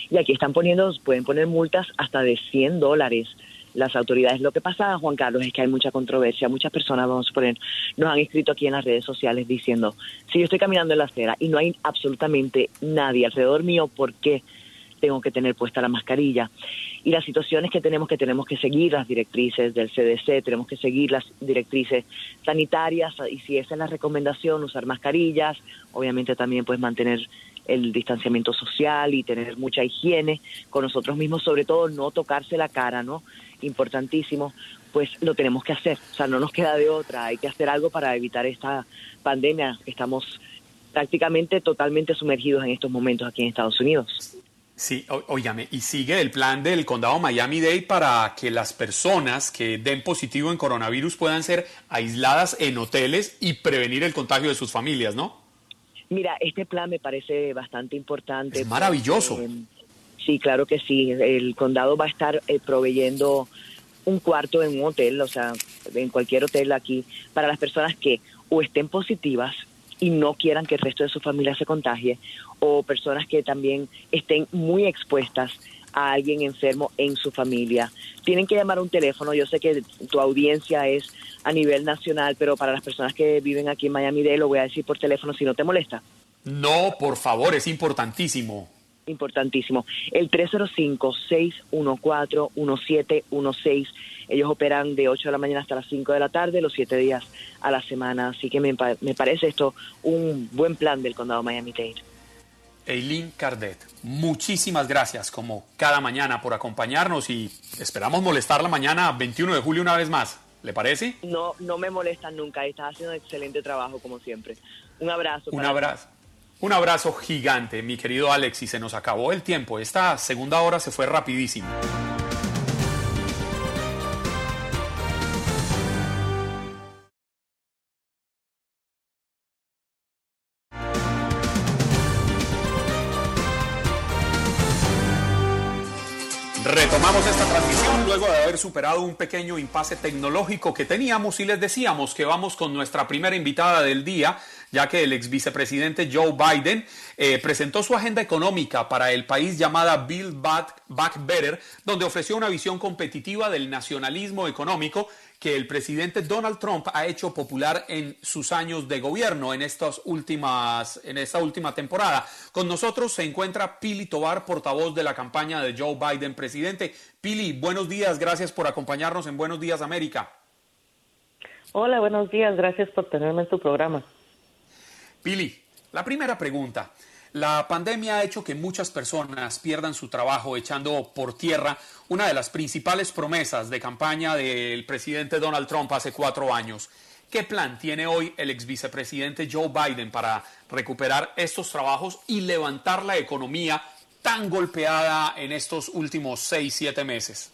Y aquí están poniendo, pueden poner multas hasta de 100 dólares las autoridades. Lo que pasa, Juan Carlos, es que hay mucha controversia. Muchas personas, vamos a poner, nos han escrito aquí en las redes sociales diciendo, si yo estoy caminando en la acera y no hay absolutamente nadie alrededor mío, ¿por qué? Tengo que tener puesta la mascarilla. Y las situaciones que tenemos que tenemos que seguir las directrices del CDC, tenemos que seguir las directrices sanitarias y si esa es la recomendación, usar mascarillas, obviamente también pues mantener el distanciamiento social y tener mucha higiene con nosotros mismos, sobre todo no tocarse la cara, ¿no? Importantísimo, pues lo tenemos que hacer, o sea, no nos queda de otra, hay que hacer algo para evitar esta pandemia, estamos prácticamente totalmente sumergidos en estos momentos aquí en Estados Unidos. Sí, óigame, y sigue el plan del condado Miami-Dade para que las personas que den positivo en coronavirus puedan ser aisladas en hoteles y prevenir el contagio de sus familias, ¿no? Mira, este plan me parece bastante importante. Es maravilloso. sí, claro que sí. El condado va a estar eh, proveyendo un cuarto en un hotel, o sea, en cualquier hotel aquí, para las personas que o estén positivas y no quieran que el resto de su familia se contagie, o personas que también estén muy expuestas a alguien enfermo en su familia. Tienen que llamar un teléfono. Yo sé que tu audiencia es a nivel nacional, pero para las personas que viven aquí en Miami-Dade lo voy a decir por teléfono si no te molesta. No, por favor, es importantísimo. Importantísimo. El 305-614-1716. Ellos operan de 8 de la mañana hasta las 5 de la tarde, los 7 días a la semana. Así que me, me parece esto un buen plan del condado Miami-Dade. Eileen Cardet, muchísimas gracias como cada mañana por acompañarnos y esperamos molestarla mañana 21 de julio una vez más. ¿Le parece? No, no me molestan nunca. Estás haciendo un excelente trabajo, como siempre. Un abrazo. Un abrazo. Un abrazo gigante, mi querido Alex, y se nos acabó el tiempo. Esta segunda hora se fue rapidísimo. Retomamos esta transmisión luego de haber superado un pequeño impasse tecnológico que teníamos y les decíamos que vamos con nuestra primera invitada del día, ya que el ex vicepresidente Joe Biden eh, presentó su agenda económica para el país llamada Build Back, Back Better, donde ofreció una visión competitiva del nacionalismo económico que el presidente Donald Trump ha hecho popular en sus años de gobierno en estas últimas en esta última temporada. Con nosotros se encuentra Pili Tobar, portavoz de la campaña de Joe Biden presidente. Pili, buenos días, gracias por acompañarnos en Buenos Días América. Hola, buenos días. Gracias por tenerme en tu programa. Pili, la primera pregunta. La pandemia ha hecho que muchas personas pierdan su trabajo echando por tierra una de las principales promesas de campaña del presidente Donald Trump hace cuatro años. ¿Qué plan tiene hoy el ex vicepresidente Joe Biden para recuperar estos trabajos y levantar la economía tan golpeada en estos últimos seis, siete meses?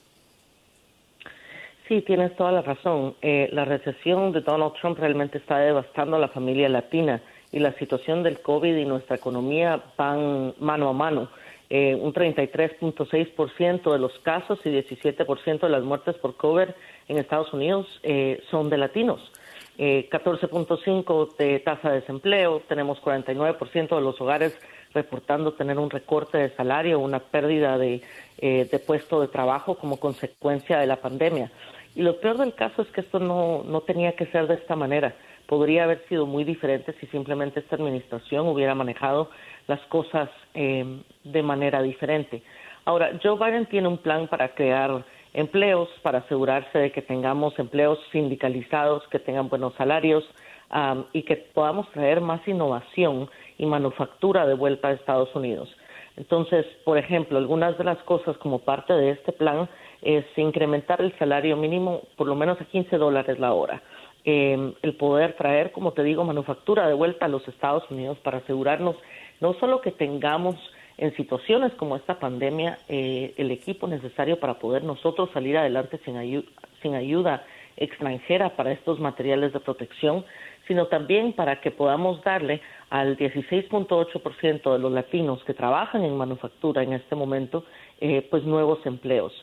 Sí, tienes toda la razón. Eh, la recesión de Donald Trump realmente está devastando a la familia latina y la situación del COVID y nuestra economía van mano a mano. Eh, un 33.6% de los casos y 17% de las muertes por COVID en Estados Unidos eh, son de latinos. Eh, 14.5% de tasa de desempleo, tenemos 49% de los hogares reportando tener un recorte de salario, una pérdida de, eh, de puesto de trabajo como consecuencia de la pandemia. Y lo peor del caso es que esto no, no tenía que ser de esta manera. Podría haber sido muy diferente si simplemente esta administración hubiera manejado las cosas eh, de manera diferente. Ahora, Joe Biden tiene un plan para crear empleos, para asegurarse de que tengamos empleos sindicalizados, que tengan buenos salarios um, y que podamos traer más innovación y manufactura de vuelta a Estados Unidos. Entonces, por ejemplo, algunas de las cosas como parte de este plan es incrementar el salario mínimo por lo menos a 15 dólares la hora. Eh, el poder traer, como te digo, manufactura de vuelta a los Estados Unidos para asegurarnos no solo que tengamos en situaciones como esta pandemia eh, el equipo necesario para poder nosotros salir adelante sin, sin ayuda extranjera para estos materiales de protección, sino también para que podamos darle al 16.8% de los latinos que trabajan en manufactura en este momento, eh, pues nuevos empleos.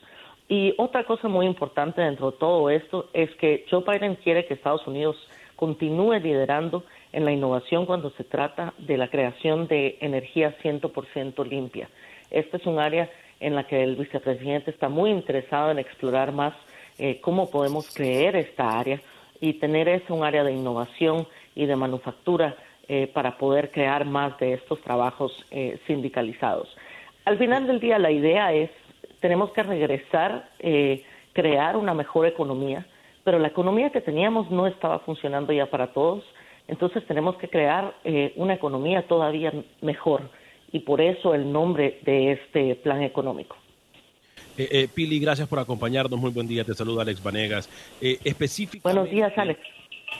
Y otra cosa muy importante dentro de todo esto es que Joe Biden quiere que Estados Unidos continúe liderando en la innovación cuando se trata de la creación de energía 100% limpia. Este es un área en la que el vicepresidente está muy interesado en explorar más eh, cómo podemos creer esta área y tener ese un área de innovación y de manufactura eh, para poder crear más de estos trabajos eh, sindicalizados. Al final del día, la idea es tenemos que regresar, eh, crear una mejor economía, pero la economía que teníamos no estaba funcionando ya para todos, entonces tenemos que crear eh, una economía todavía mejor y por eso el nombre de este plan económico. Eh, eh, Pili, gracias por acompañarnos. Muy buen día. Te saluda Alex Vanegas. Eh, específicamente, Buenos días, Alex.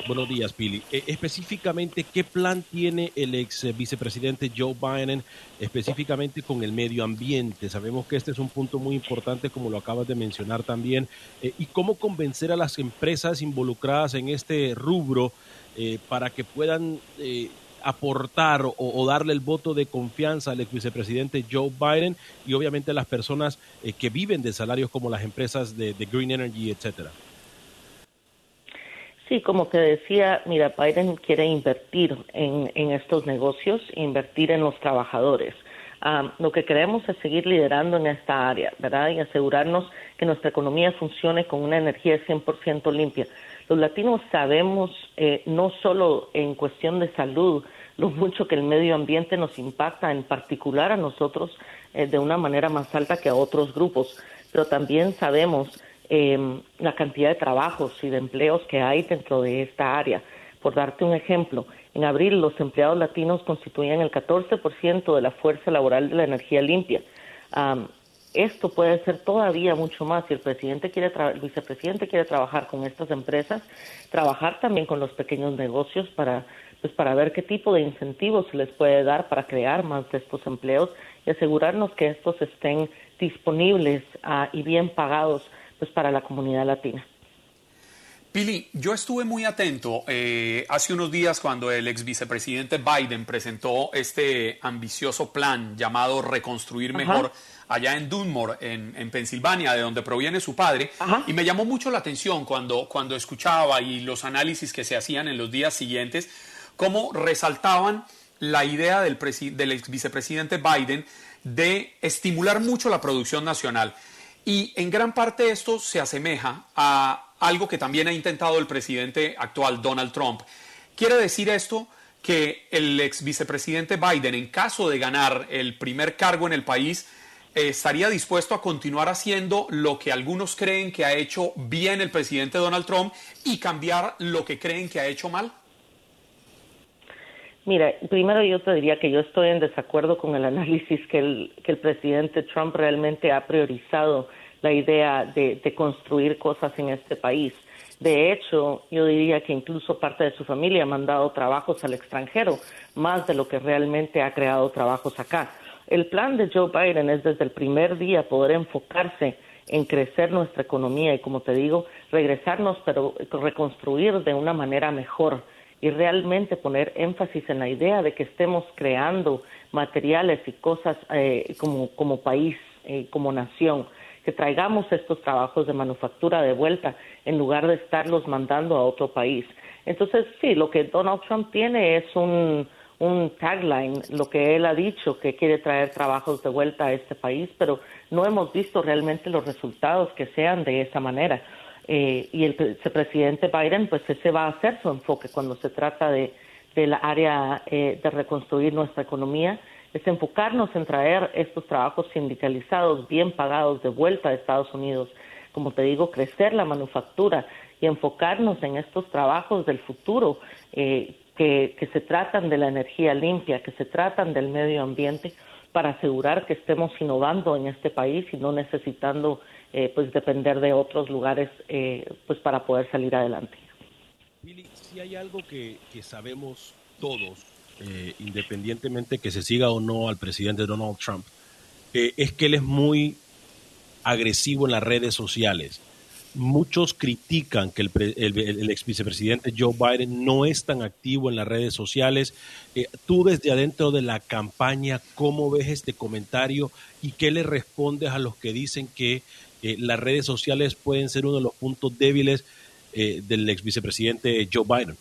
Buenos días, Pili. Eh, específicamente, ¿qué plan tiene el ex vicepresidente Joe Biden específicamente con el medio ambiente? Sabemos que este es un punto muy importante, como lo acabas de mencionar también. Eh, ¿Y cómo convencer a las empresas involucradas en este rubro eh, para que puedan eh, aportar o, darle el voto de confianza al ex vicepresidente Joe Biden y obviamente a las personas que viven de salarios como las empresas de Green Energy, etcétera? Sí, como te decía, mira, Biden quiere invertir en, en estos negocios, invertir en los trabajadores. Ah, lo que queremos es seguir liderando en esta área, ¿verdad? Y asegurarnos que nuestra economía funcione con una energía 100% limpia. Los latinos sabemos, eh, no solo en cuestión de salud, lo mucho que el medio ambiente nos impacta, en particular a nosotros, eh, de una manera más alta que a otros grupos, pero también sabemos em, la cantidad de trabajos y de empleos que hay dentro de esta área. Por darte un ejemplo, en abril los empleados latinos constituían el 14% de la fuerza laboral de la energía limpia. esto puede ser todavía mucho más si el presidente quiere el vicepresidente quiere trabajar con estas empresas, trabajar también con los pequeños negocios para pues para ver qué tipo de incentivos se les puede dar para crear más de estos empleos y asegurarnos que estos estén disponibles ah, y bien pagados pues para la comunidad latina. Pili, yo estuve muy atento eh, hace unos días cuando el ex vicepresidente Biden presentó este ambicioso plan llamado Reconstruir Mejor allá en Dunmore, en, en, Pensilvania, de donde proviene su padre. Y me llamó mucho la atención cuando, cuando escuchaba y los análisis que se hacían en los días siguientes, cómo resaltaban la idea del, del ex vicepresidente Biden de estimular mucho la producción nacional. Y en gran parte esto se asemeja a algo que también ha intentado el presidente actual, Donald Trump. Quiere decir esto que el ex vicepresidente Biden, en caso de ganar el primer cargo en el país, eh, estaría dispuesto a continuar haciendo lo que algunos creen que ha hecho bien el presidente Donald Trump y cambiar lo que creen que ha hecho mal? Mira, primero yo te diría que yo estoy en desacuerdo con el análisis que el, que el presidente Trump realmente ha priorizado la idea de, construir cosas en este país. De hecho, yo diría que incluso parte de su familia ha mandado trabajos al extranjero, más de lo que realmente ha creado trabajos acá. El plan de Joe Biden es desde el primer día poder enfocarse en crecer nuestra economía y, como te digo, regresarnos, pero reconstruir de una manera mejor y realmente poner énfasis en la idea de que estemos creando materiales y cosas eh, como, como país, eh, como nación, que traigamos estos trabajos de manufactura de vuelta en lugar de estarlos mandando a otro país. Entonces, sí, lo que Donald Trump tiene es un, un tagline, lo que él ha dicho, que quiere traer trabajos de vuelta a este país, pero no hemos visto realmente los resultados que sean de esa manera. Eh, y el presidente Biden, pues ese va a ser su enfoque cuando se trata de, de la área eh, de reconstruir nuestra economía, es enfocarnos en traer estos trabajos sindicalizados, bien pagados, de vuelta a Estados Unidos. Como te digo, crecer la manufactura y enfocarnos en estos trabajos del futuro eh, que, que se tratan de la energía limpia, que se tratan del medio ambiente, para asegurar que estemos innovando en este país y no necesitando eh, pues depender de otros lugares eh, pues para poder salir adelante. si hay algo que, sabemos todos, eh, independientemente que se siga o no al presidente Donald Trump, es que él es muy agresivo en las redes sociales. Muchos critican que el, el, ex vicepresidente Joe Biden no es tan activo en las redes sociales. tú desde adentro de la campaña, ¿cómo ves este comentario y qué le respondes a los que dicen que las redes sociales pueden ser uno de los puntos débiles eh, del ex vicepresidente Joe Biden.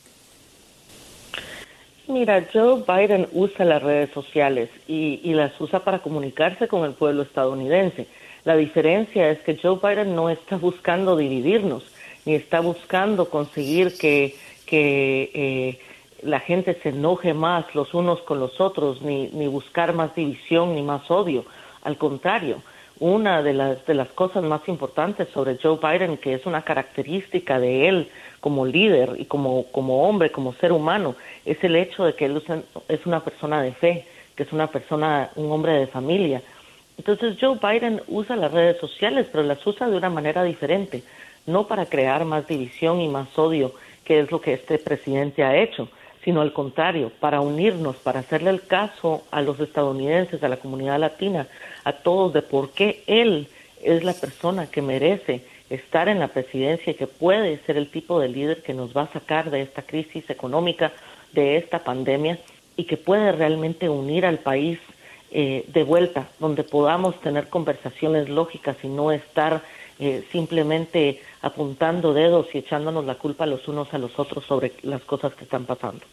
Mira, Joe Biden usa las redes sociales y, las usa para comunicarse con el pueblo estadounidense. La diferencia es que Joe Biden no está buscando dividirnos, ni está buscando conseguir que, que eh, la gente se enoje más los unos con los otros, ni, ni buscar más división, ni más odio. Al contrario, una de las, de las cosas más importantes sobre Joe Biden, que es una característica de él como líder y como, como hombre, como ser humano, es el hecho de que él es una persona de fe, que es una persona, un hombre de familia. Entonces Joe Biden usa las redes sociales, pero las usa de una manera diferente, no para crear más división y más odio, que es lo que este presidente ha hecho, sino al contrario, para unirnos, para hacerle el caso a los estadounidenses, a la comunidad latina, a todos de por qué él es la persona que merece estar en la presidencia y que puede ser el tipo de líder que nos va a sacar de esta crisis económica, de esta pandemia y que puede realmente unir al país eh, de vuelta, donde podamos tener conversaciones lógicas y no estar eh, simplemente apuntando dedos y echándonos la culpa los unos a los otros sobre las cosas que están pasando.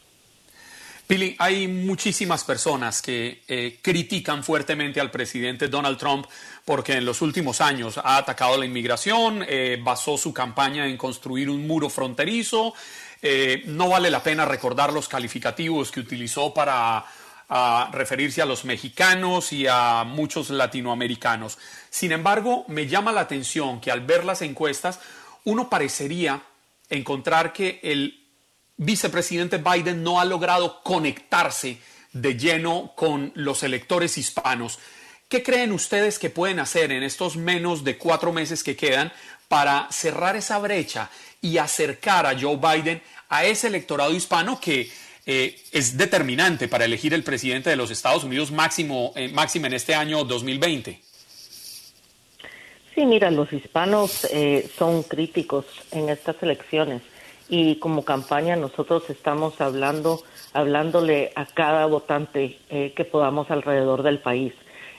Pili, hay muchísimas personas que eh, critican fuertemente al presidente Donald Trump porque en los últimos años ha atacado la inmigración, eh, basó su campaña en construir un muro fronterizo. Eh, no vale la pena recordar los calificativos que utilizó para referirse a los mexicanos y a muchos latinoamericanos. Sin embargo, me llama la atención que al ver las encuestas, uno parecería encontrar que el vicepresidente Biden no ha logrado conectarse de lleno con los electores hispanos. ¿Qué creen ustedes que pueden hacer en estos menos de cuatro meses que quedan para cerrar esa brecha y acercar a Joe Biden a ese electorado hispano que eh, es determinante para elegir el presidente de los Estados Unidos máximo, eh, en este año 2020? Sí, mira, los hispanos eh, son críticos en estas elecciones y como campaña nosotros estamos hablando, hablándole a cada votante eh, que podamos alrededor del país.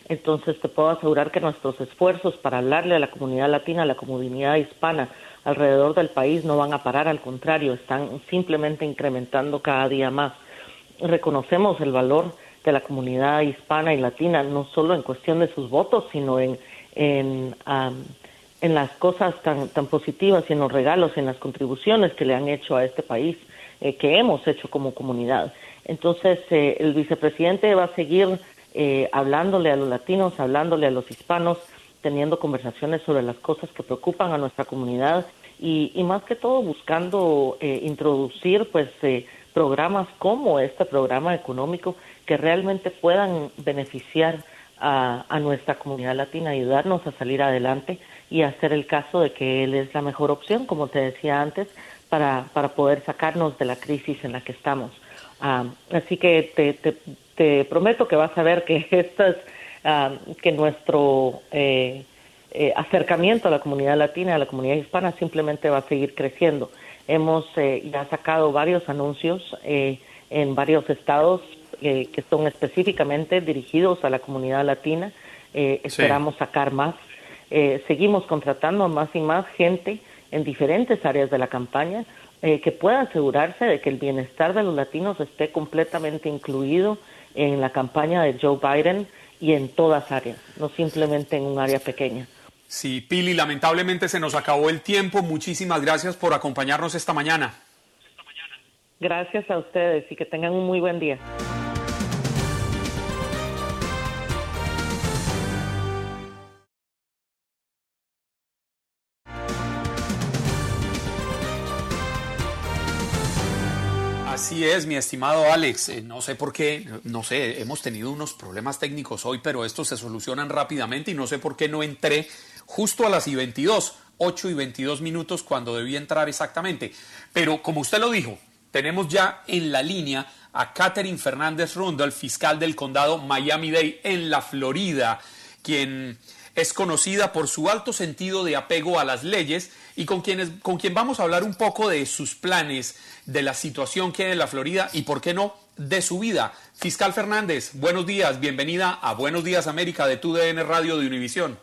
Entonces te puedo asegurar que nuestros esfuerzos para hablarle a la comunidad latina, a la comunidad hispana alrededor del país no van a parar, al contrario, están simplemente incrementando cada día más. Reconocemos el valor de la comunidad hispana y latina, no solo en cuestión de sus votos, sino en, en en las cosas tan, tan positivas y en los regalos, en las contribuciones que le han hecho a este país, eh, que hemos hecho como comunidad. Entonces, eh, el vicepresidente va a seguir eh, hablándole a los latinos, hablándole a los hispanos, teniendo conversaciones sobre las cosas que preocupan a nuestra comunidad y, y más que todo buscando introducir pues programas como este programa económico que realmente puedan beneficiar a, a nuestra comunidad latina, ayudarnos a salir adelante y hacer el caso de que él es la mejor opción, como te decía antes, para, para poder sacarnos de la crisis en la que estamos. Ah, así que te, te, prometo que vas a ver que estas, ah, que nuestro eh, eh, acercamiento a la comunidad latina, a la comunidad hispana, simplemente va a seguir creciendo. Hemos eh, ya sacado varios anuncios en varios estados que son específicamente dirigidos a la comunidad latina. Esperamos sacar más eh, seguimos contratando a más y más gente en diferentes áreas de la campaña eh, que pueda asegurarse de que el bienestar de los latinos esté completamente incluido en la campaña de Joe Biden y en todas áreas, no simplemente en un área pequeña. Sí, Pili, lamentablemente se nos acabó el tiempo. Muchísimas gracias por acompañarnos esta mañana. Gracias a ustedes y que tengan un muy buen día. Así es, mi estimado Alex. Eh, no sé por qué, no sé, hemos tenido unos problemas técnicos hoy, pero estos se solucionan rápidamente y no sé por qué no entré justo a las y 22, 8 y 22 minutos cuando debía entrar exactamente. Pero como usted lo dijo, tenemos ya en la línea a Catherine Fernández Rundle, fiscal del condado Miami-Dade en la Florida, quien es conocida por su alto sentido de apego a las leyes y con, quienes, con quien vamos a hablar un poco de sus planes, de la situación que hay en la Florida y, por qué no, de su vida. Fiscal Fernández, buenos días, bienvenida a Buenos Días América de TUDN Radio de Univisión.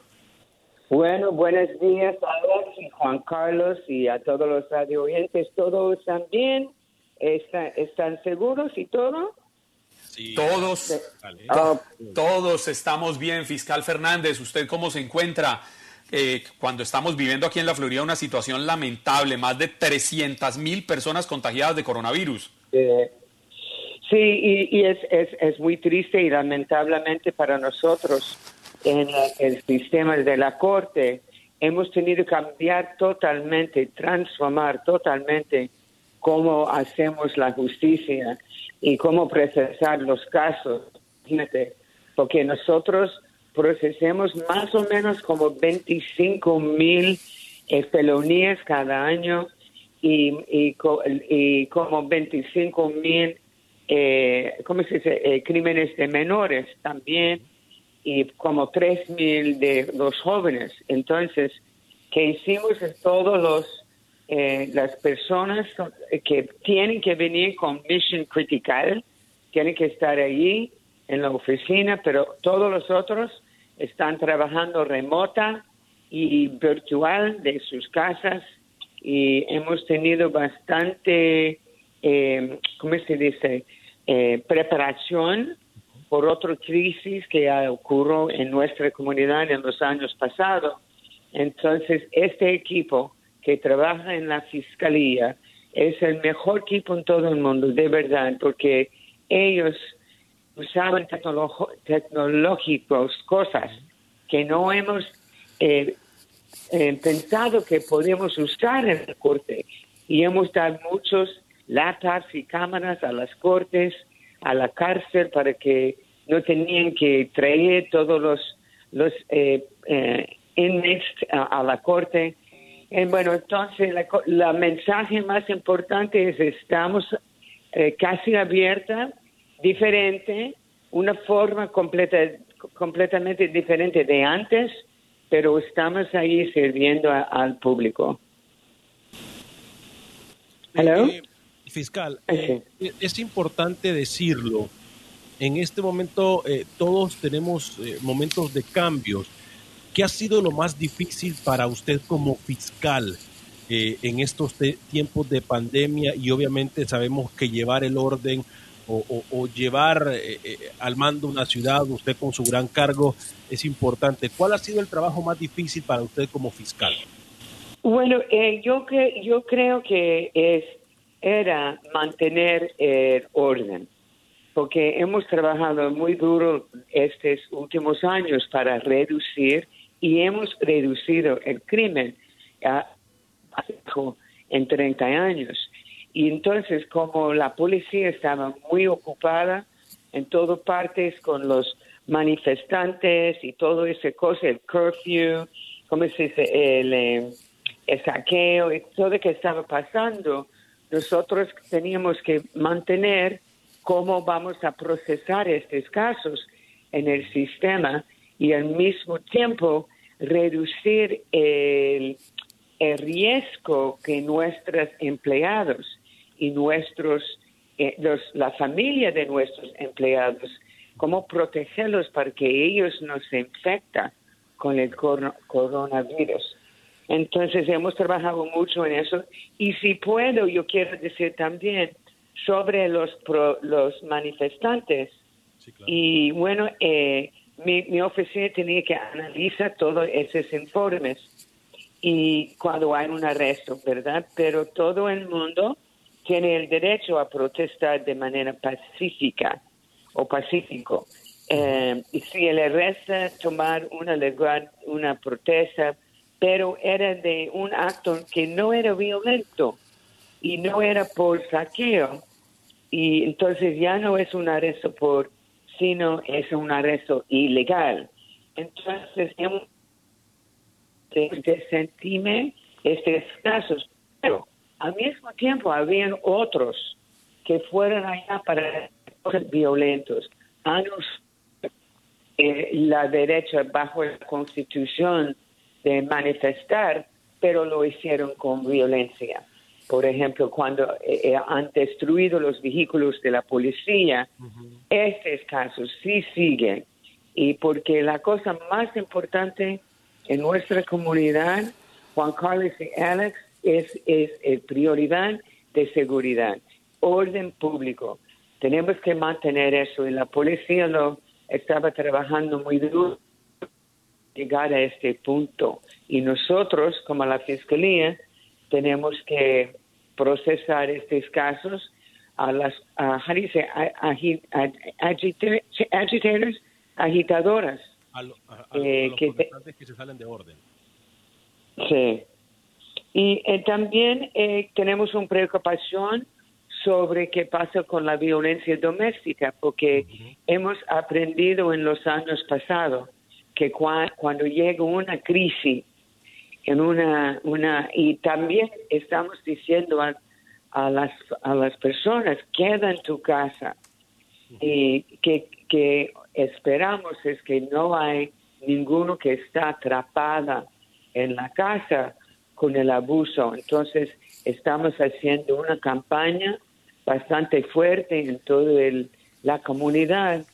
Bueno, buenos días a y Juan Carlos y a todos los radio oyentes. ¿Todos están bien? ¿Están, están seguros y todo? Todos, ah, todos estamos bien, fiscal Fernández. ¿Usted cómo se encuentra eh, cuando estamos viviendo aquí en la Florida una situación lamentable? Más de 300 mil personas contagiadas de coronavirus. sí, y, es, es, es, muy triste y lamentablemente para nosotros en el sistema de la Corte hemos tenido que cambiar totalmente, transformar totalmente cómo hacemos la justicia y cómo procesar los casos. porque nosotros procesemos más o menos como 25 mil eh, felonías cada año y, y, como 25 mil, eh, eh, crímenes de menores también y como 3 mil de los jóvenes. Entonces, ¿qué hicimos es todos los eh, las personas que tienen que venir con mission critical, tienen que estar allí en la oficina, pero todos los otros están trabajando remota y virtual de sus casas y hemos tenido bastante, eh, ¿cómo se dice? eh, preparación por otra crisis que ha ocurrido en nuestra comunidad en los años pasados. Entonces, este equipo que trabaja en la fiscalía es el mejor equipo en todo el mundo, de verdad, porque ellos usaban tecnológicos, cosas que no hemos eh, eh, pensado que podemos usar en la corte. Y hemos dado muchos latas y cámaras a las cortes, a la cárcel, para que no tenían que traer todos los, los eh, eh inmates a, la corte. Y bueno, entonces la, mensaje más importante es estamos eh, casi abierta, diferente, una forma completa, completamente diferente de antes, pero estamos ahí sirviendo al público. ¿Hello? Eh, fiscal, eh, es importante decirlo. En este momento eh, todos tenemos momentos de cambios. ¿Qué ha sido lo más difícil para usted como fiscal en estos tiempos de pandemia? Y obviamente sabemos que llevar el orden o, llevar al mando una ciudad, usted con su gran cargo, es importante. ¿Cuál ha sido el trabajo más difícil para usted como fiscal? Bueno, eh, yo, que, yo creo que es, era mantener el orden, porque hemos trabajado muy duro estos últimos años para reducir y hemos reducido el crimen a, en 30 años. Y entonces, como la policía estaba muy ocupada en todas partes con los manifestantes y todo ese cosa, el curfew, ¿cómo se dice? El, eh, saqueo todo lo que estaba pasando, nosotros teníamos que mantener cómo vamos a procesar estos casos en el sistema y al mismo tiempo reducir el, riesgo que nuestros empleados y nuestros eh, la familia de nuestros empleados, cómo protegerlos para que ellos no se infecten con el coronavirus. Entonces hemos trabajado mucho en eso y si puedo, yo quiero decir también sobre los, los manifestantes. Y bueno, eh, mi, mi oficina tenía que analizar todos esos informes y cuando hay un arresto, ¿verdad? Pero todo el mundo tiene el derecho a protestar de manera pacífica o pacífico. Eh, y si el arresto tomar una legal, una protesta pero era de un acto que no era violento y no era por saqueo. Y entonces ya no es un arresto por, sino es un arresto ilegal. Entonces, hemos desentime estos casos, pero al mismo tiempo habían otros que fueron allá para cosas violentos. Años, eh, la derecha bajo la constitución de manifestar, pero lo hicieron con violencia. Por ejemplo, cuando eh, eh, han destruido los vehículos de la policía, estos casos sí siguen. Y porque la cosa más importante en nuestra comunidad, Juan Carlos y Alex, es, es el prioridad de seguridad, orden público. Tenemos que mantener eso y la policía lo estaba trabajando muy duro llegar a este punto. Y nosotros, como la Fiscalía, tenemos que procesar estos casos a las, a, agitators, agitadoras. A, eh, los que, que se salen de orden. Sí. Y eh, también eh, tenemos una preocupación sobre qué pasa con la violencia doméstica, porque hemos aprendido en los años pasados que cuando llega una crisis en una una y también estamos diciendo a, a las a las personas queda en tu casa. Y que, que esperamos es que no hay ninguno que está atrapada en la casa con el abuso. Entonces estamos haciendo una campaña bastante fuerte en toda la comunidad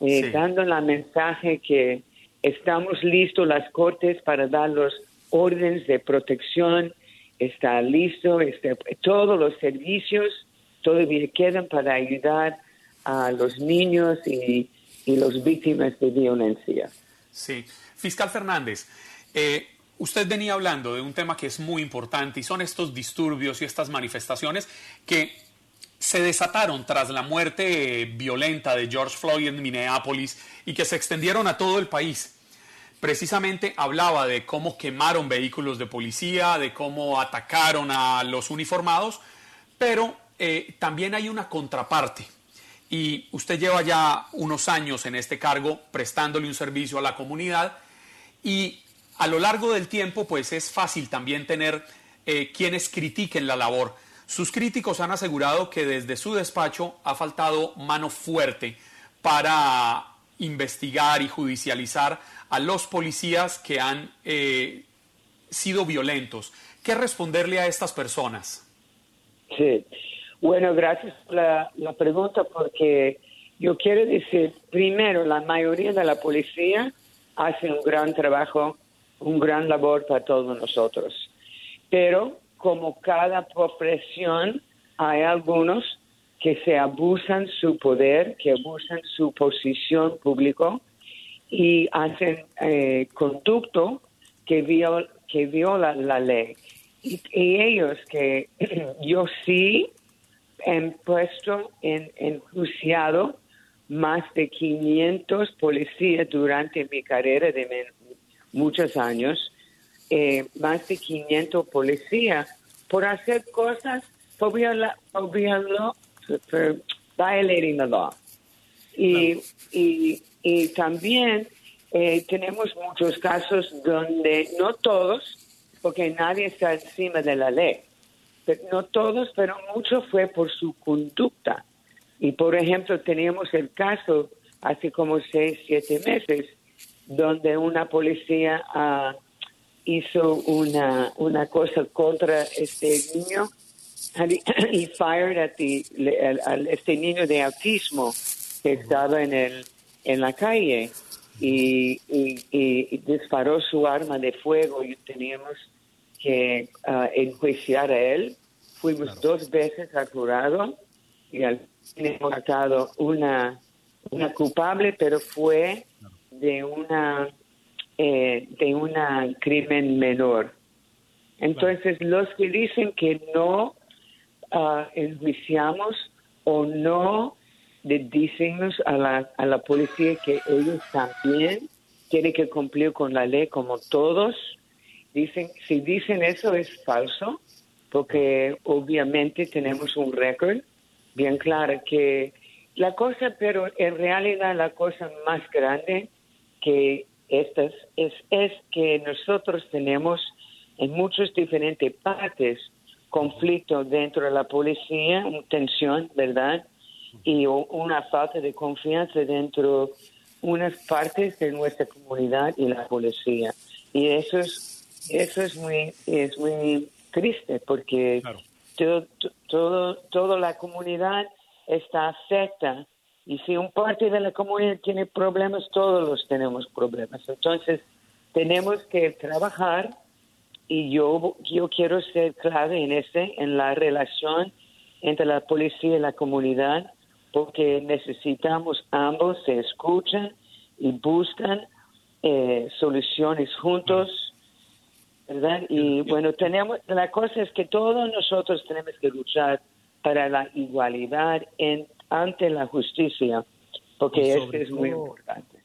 eh, dando la mensaje que Estamos listos las cortes para dar los órdenes de protección. Está listo, este, todos los servicios todavía quedan para ayudar a los niños y, y las víctimas de violencia. Sí. Fiscal Fernández, eh, usted venía hablando de un tema que es muy importante y son estos disturbios y estas manifestaciones que se desataron tras la muerte violenta de George Floyd en Minneapolis y que se extendieron a todo el país. Precisamente hablaba de cómo quemaron vehículos de policía, de cómo atacaron a los uniformados, pero eh, también hay una contraparte. Y usted lleva ya unos años en este cargo prestándole un servicio a la comunidad y a lo largo del tiempo pues es fácil también tener eh, quienes critiquen la labor. Sus críticos han asegurado que desde su despacho ha faltado mano fuerte para investigar y judicializar a los policías que han eh, sido violentos. ¿Qué responderle a estas personas? Sí, bueno, gracias por la, la pregunta porque yo quiero decir, primero, la mayoría de la policía hace un gran trabajo, un gran labor para todos nosotros. Pero como cada profesión, hay algunos que se abusan su poder, que abusan su posición público y hacen eh, conducto que, viol, que viola la ley. Y, ellos que yo sí he puesto en enjuiciado más de 500 policías durante mi carrera de muchos años, eh, más de 500 policías por hacer cosas, por viola, por viola- por violating the law. Y, y, y también eh, tenemos muchos casos donde, no todos, porque nadie está encima de la ley, pero no todos, pero mucho fue por su conducta. Y por ejemplo, teníamos el caso hace como seis, siete meses, donde una policía ah, hizo una, una cosa contra este niño y, fired at the- al- al- este niño de autismo que estaba en, el, en la calle y, y- y- y disparó su arma de fuego y teníamos que ah, enjuiciar a él. Fuimos dos veces al jurado y al hemos sacado una, una culpable, pero fue de una eh, de un crimen menor. Entonces, los que dicen que no ah, enjuiciamos o no le decimos a la, a la policía que ellos también tienen que cumplir con la ley como todos, dicen, si dicen eso es falso, porque obviamente tenemos un récord bien claro que la cosa, pero en realidad la cosa más grande que estas es, es que nosotros tenemos en muchas diferentes partes conflicto dentro de la policía, tensión, ¿verdad? Y una falta de confianza dentro unas partes de nuestra comunidad y la policía. Y eso es, eso es muy, es muy triste porque todo, todo, toda la comunidad está afecta y si un parte de la comunidad tiene problemas, todos los tenemos problemas. Entonces, tenemos que trabajar y yo, yo quiero ser clave en ese, en la relación entre la policía y la comunidad, porque necesitamos ambos se escuchan y buscan eh, soluciones juntos, ¿verdad? Y bueno, tenemos, la cosa es que todos nosotros tenemos que luchar para la igualdad en, ante la justicia, porque esto es muy importante.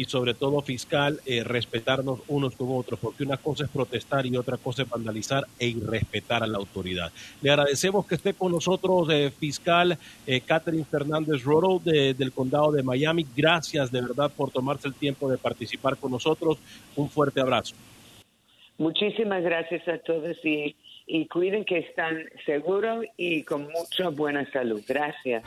Y sobre todo fiscal, eh, respetarnos unos con otros, porque una cosa es protestar y otra cosa es vandalizar e irrespetar a la autoridad. Le agradecemos que esté con nosotros, eh, fiscal eh, Catherine Fernández Roro de- del condado de Miami. Gracias de verdad por tomarse el tiempo de participar con nosotros. Un fuerte abrazo. Muchísimas gracias a todos y cuiden que están seguros y con mucha buena salud. Gracias.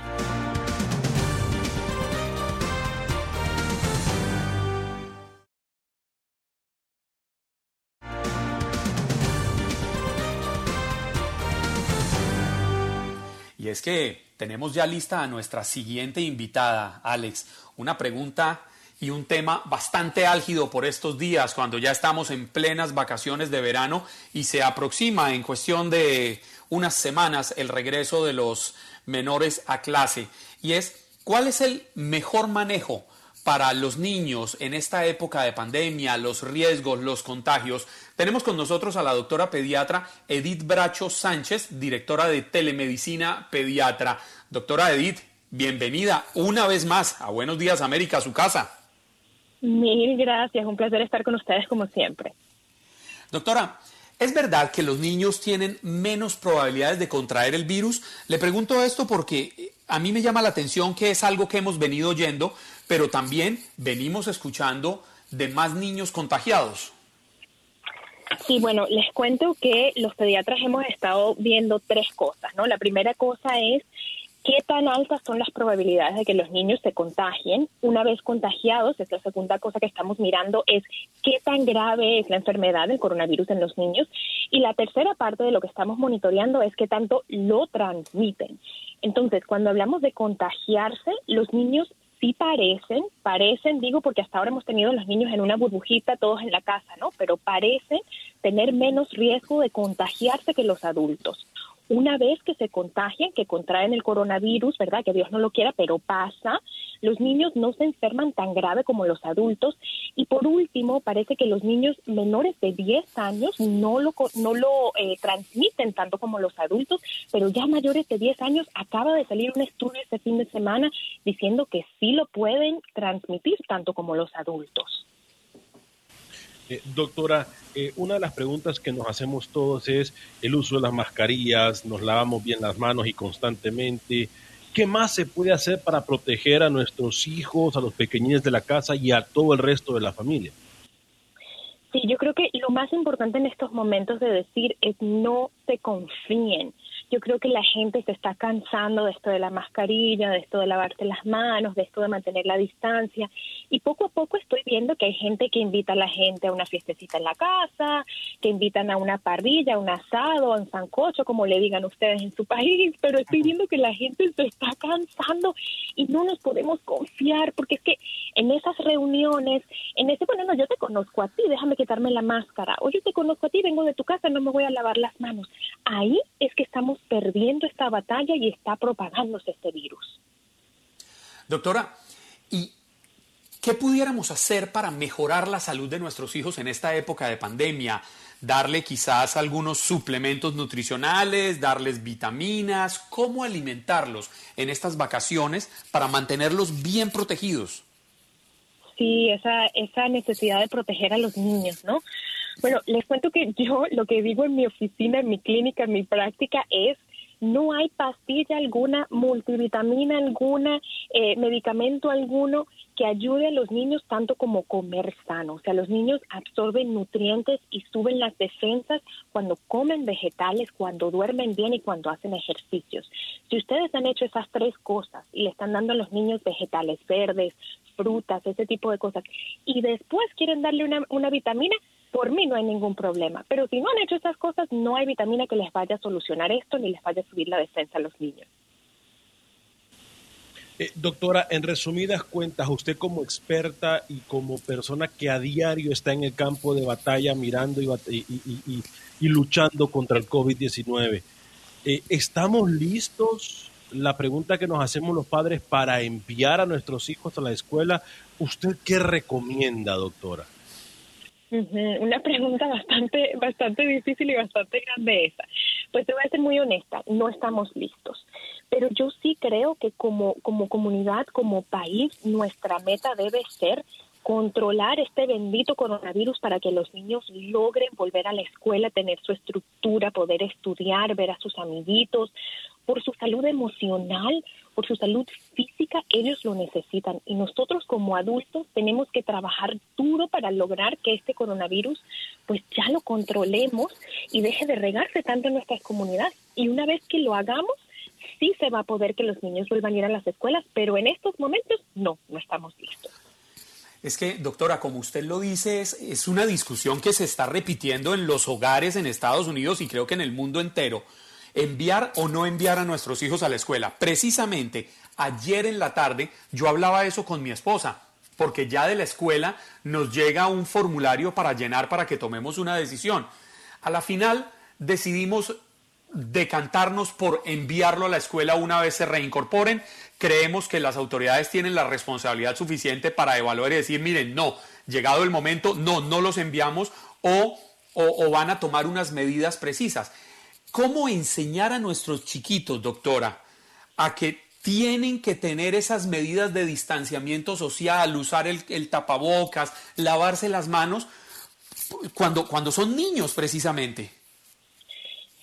Es que tenemos ya lista a nuestra siguiente invitada, Alex. Una pregunta y un tema bastante álgido por estos días, cuando ya estamos en plenas vacaciones de verano y se aproxima en cuestión de unas semanas el regreso de los menores a clase. Y es ¿cuál es el mejor manejo para los niños en esta época de pandemia, los riesgos, los contagios? Tenemos con nosotros a la doctora pediatra Edith Bracho Sánchez, directora de telemedicina pediatra. Doctora Edith, bienvenida una vez más a Buenos Días América, a su casa. Mil gracias, un placer estar con ustedes como siempre. Doctora, ¿es verdad que los niños tienen menos probabilidades de contraer el virus? Le pregunto esto porque a mí me llama la atención que es algo que hemos venido oyendo, pero también venimos escuchando de más niños contagiados. Sí, bueno, les cuento que los pediatras hemos estado viendo tres cosas, ¿no? La primera cosa es qué tan altas son las probabilidades de que los niños se contagien. Una vez contagiados, es la segunda cosa que estamos mirando, es qué tan grave es la enfermedad del coronavirus en los niños. Y la tercera parte de lo que estamos monitoreando es qué tanto lo transmiten. Entonces, cuando hablamos de contagiarse, los niños sí parecen, parecen, digo porque hasta ahora hemos tenido los niños en una burbujita, todos en la casa, ¿no? Pero parecen tener menos riesgo de contagiarse que los adultos una vez que se contagian, que contraen el coronavirus, ¿verdad? Que Dios no lo quiera, pero pasa, los niños no se enferman tan grave como los adultos. Y por último, parece que los niños menores de 10 años no lo, no lo eh, transmiten tanto como los adultos, pero ya mayores de 10 años acaba de salir un estudio este fin de semana diciendo que sí lo pueden transmitir tanto como los adultos. Eh, doctora, eh, una de las preguntas que nos hacemos todos es el uso de las mascarillas, nos lavamos bien las manos y constantemente. ¿Qué más se puede hacer para proteger a nuestros hijos, a los pequeñines de la casa y a todo el resto de la familia? Sí, yo creo que lo más importante en estos momentos de decir es no se confíen yo creo que la gente se está cansando de esto de la mascarilla, de esto de lavarse las manos, de esto de mantener la distancia. Y poco a poco estoy viendo que hay gente que invita a la gente a una fiestecita en la casa, que invitan a una parrilla, a un asado, a un sancocho, como le digan ustedes en su país. Pero estoy viendo que la gente se está cansando y no nos podemos confiar, porque es que en esas reuniones, en ese, bueno, no, yo te conozco a ti, déjame quitarme la máscara. O yo te conozco a ti, vengo de tu casa, no me voy a lavar las manos. Ahí es que estamos perdiendo esta batalla y está propagándose este virus. Doctora, ¿y qué pudiéramos hacer para mejorar la salud de nuestros hijos en esta época de pandemia? Darle quizás algunos suplementos nutricionales, darles vitaminas, cómo alimentarlos en estas vacaciones para mantenerlos bien protegidos. Sí, esa, esa necesidad de proteger a los niños, ¿no? Bueno, les cuento que yo lo que digo en mi oficina, en mi clínica, en mi práctica es no hay pastilla alguna, multivitamina alguna, eh, medicamento alguno que ayude a los niños tanto como comer sano. O sea, los niños absorben nutrientes y suben las defensas cuando comen vegetales, cuando duermen bien y cuando hacen ejercicios. Si ustedes han hecho esas tres cosas y le están dando a los niños vegetales verdes, frutas, ese tipo de cosas, y después quieren darle una, una vitamina, por mí no hay ningún problema. Pero si no han hecho esas cosas, no hay vitamina que les vaya a solucionar esto ni les vaya a subir la defensa a los niños. Eh, doctora, en resumidas cuentas, usted como experta y como persona que a diario está en el campo de batalla mirando y, luchando contra el COVID-19, eh, ¿estamos listos? La pregunta que nos hacemos los padres para enviar a nuestros hijos a la escuela, ¿usted qué recomienda, doctora? Una pregunta bastante, bastante difícil y bastante grande esa. Pues te voy a ser muy honesta, no estamos listos. Pero yo sí creo que como, como comunidad, como país, nuestra meta debe ser controlar este bendito coronavirus para que los niños logren volver a la escuela, tener su estructura, poder estudiar, ver a sus amiguitos, por su salud emocional, por su salud física, ellos lo necesitan. Y nosotros como adultos tenemos que trabajar duro para lograr que este coronavirus pues ya lo controlemos y deje de regarse tanto en nuestras comunidades. Y una vez que lo hagamos, sí se va a poder que los niños vuelvan a ir a las escuelas, pero en estos momentos no, no estamos listos. Es que, doctora, como usted lo dice, es, es, una discusión que se está repitiendo en los hogares en Estados Unidos y creo que en el mundo entero enviar o no enviar a nuestros hijos a la escuela. Precisamente ayer en la tarde yo hablaba eso con mi esposa, porque ya de la escuela nos llega un formulario para llenar para que tomemos una decisión. A la final decidimos decantarnos por enviarlo a la escuela una vez se reincorporen. Creemos que las autoridades tienen la responsabilidad suficiente para evaluar y decir, miren, no, llegado el momento, no, no los enviamos o, o, van a tomar unas medidas precisas. ¿Cómo enseñar a nuestros chiquitos, doctora, a que tienen que tener esas medidas de distanciamiento social, usar el, tapabocas, lavarse las manos, cuando, cuando son niños precisamente?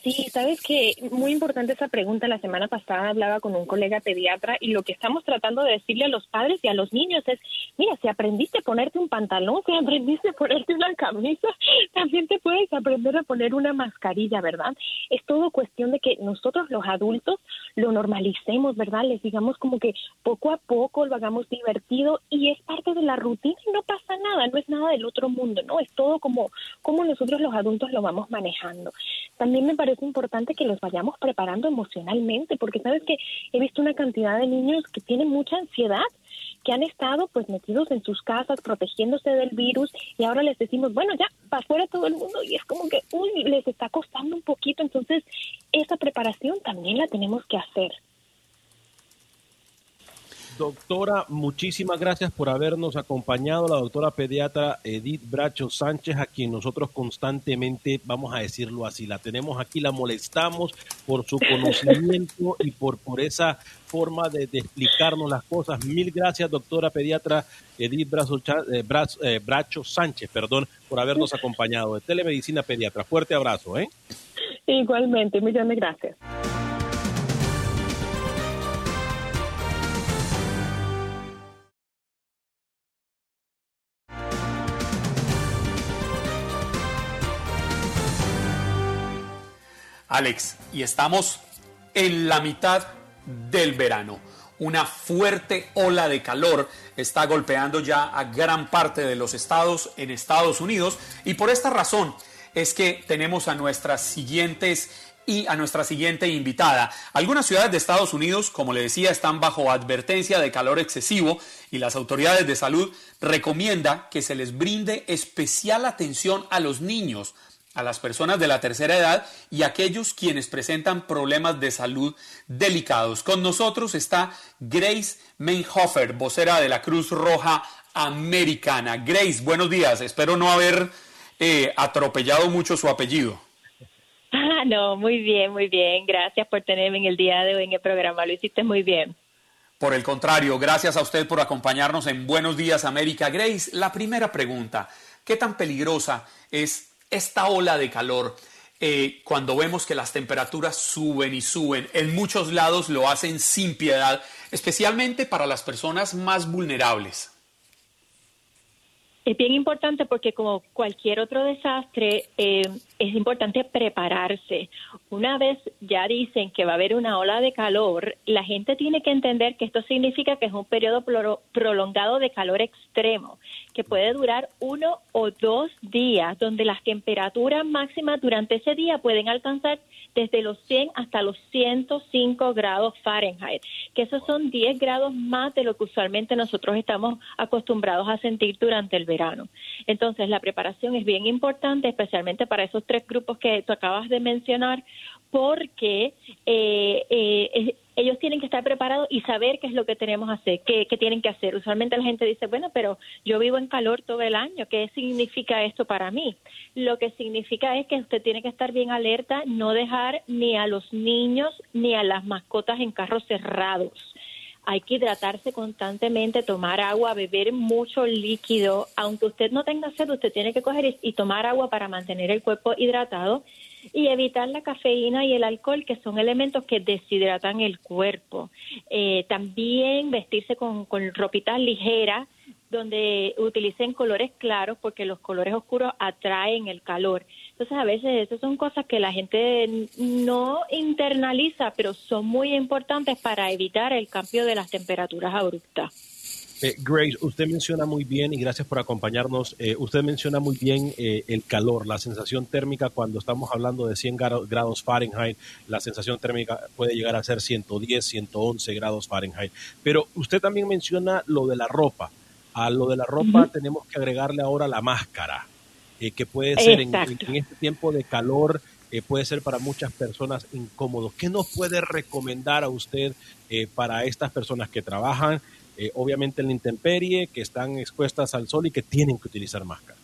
Sí, sabes que muy importante esa pregunta. La semana pasada hablaba con un colega pediatra y lo que estamos tratando de decirle a los padres y a los niños es, mira, si aprendiste a ponerte un pantalón, si aprendiste a ponerte una camisa, también te puedes aprender a poner una mascarilla, ¿verdad? Es todo cuestión de que nosotros los adultos lo normalicemos, ¿verdad? Les digamos como que poco a poco lo hagamos divertido y es parte de la rutina y no pasa nada, no es nada del otro mundo, ¿no? Es todo como, como nosotros los adultos lo vamos manejando. También me parece es importante que los vayamos preparando emocionalmente, porque sabes que he visto una cantidad de niños que tienen mucha ansiedad, que han estado pues metidos en sus casas protegiéndose del virus y ahora les decimos, bueno, ya, para afuera todo el mundo y es como que, uy, les está costando un poquito, entonces esa preparación también la tenemos que hacer. Doctora, muchísimas gracias por habernos acompañado, la doctora pediatra Edith Bracho Sánchez, a quien nosotros constantemente, vamos a decirlo así, la tenemos aquí, la molestamos por su conocimiento y por, por esa forma de, explicarnos las cosas. Mil gracias, doctora pediatra Edith Bracho, eh, eh, Bracho Sánchez, perdón, por habernos acompañado de Telemedicina Pediatra. Fuerte abrazo, ¿eh? Igualmente, muchas gracias. Alex, y estamos en la mitad del verano. Una fuerte ola de calor está golpeando ya a gran parte de los estados en Estados Unidos y por esta razón es que tenemos a nuestras siguientes y a nuestra siguiente invitada. Algunas ciudades de Estados Unidos, como le decía, están bajo advertencia de calor excesivo y las autoridades de salud recomiendan que se les brinde especial atención a los niños a las personas de la tercera edad y aquellos quienes presentan problemas de salud delicados. Con nosotros está Grace Meinhofer, vocera de la Cruz Roja Americana. Grace, buenos días. Espero no haber eh, atropellado mucho su apellido. Ah, no, muy bien, muy bien. Gracias por tenerme en el día de hoy en el programa. Lo hiciste muy bien. Por el contrario, gracias a usted por acompañarnos en Buenos Días América. Grace, la primera pregunta, ¿qué tan peligrosa es esta ola de calor, eh, cuando vemos que las temperaturas suben y suben, en muchos lados lo hacen sin piedad, especialmente para las personas más vulnerables. Es bien importante porque como cualquier otro desastre, eh, es importante prepararse. Una vez ya dicen que va a haber una ola de calor, la gente tiene que entender que esto significa que es un periodo prolongado de calor extremo, que puede durar uno o dos días, donde las temperaturas máximas durante ese día pueden alcanzar desde los 100 hasta los 105 grados Fahrenheit, que esos son 10 grados más de lo que usualmente nosotros estamos acostumbrados a sentir durante el verano. Entonces, la preparación es bien importante, especialmente para esos tres grupos que tú acabas de mencionar, porque eh, eh, ellos tienen que estar preparados y saber qué es lo que tenemos que hacer, qué, qué, tienen que hacer. Usualmente la gente dice, bueno, pero yo vivo en calor todo el año, ¿qué significa esto para mí? Lo que significa es que usted tiene que estar bien alerta, no dejar ni a los niños ni a las mascotas en carros cerrados hay que hidratarse constantemente, tomar agua, beber mucho líquido. Aunque usted no tenga sed, usted tiene que coger y, tomar agua para mantener el cuerpo hidratado y evitar la cafeína y el alcohol, que son elementos que deshidratan el cuerpo. Eh, también vestirse con, con ropitas ligeras, donde utilicen colores claros, porque los colores oscuros atraen el calor. Entonces, a veces esas son cosas que la gente no internaliza, pero son muy importantes para evitar el cambio de las temperaturas abruptas. Eh, Grace, usted menciona muy bien, y gracias por acompañarnos, eh, usted menciona muy bien eh, el calor, la sensación térmica cuando estamos hablando de 100 grados Fahrenheit, la sensación térmica puede llegar a ser 110, 111 grados Fahrenheit. Pero usted también menciona lo de la ropa. A lo de la ropa tenemos que agregarle ahora la máscara. Eh, que puede ser en, este tiempo de calor eh, puede ser para muchas personas incómodo. ¿Qué nos puede recomendar a usted eh, para estas personas que trabajan, eh, obviamente en la intemperie, que están expuestas al sol y que tienen que utilizar máscara?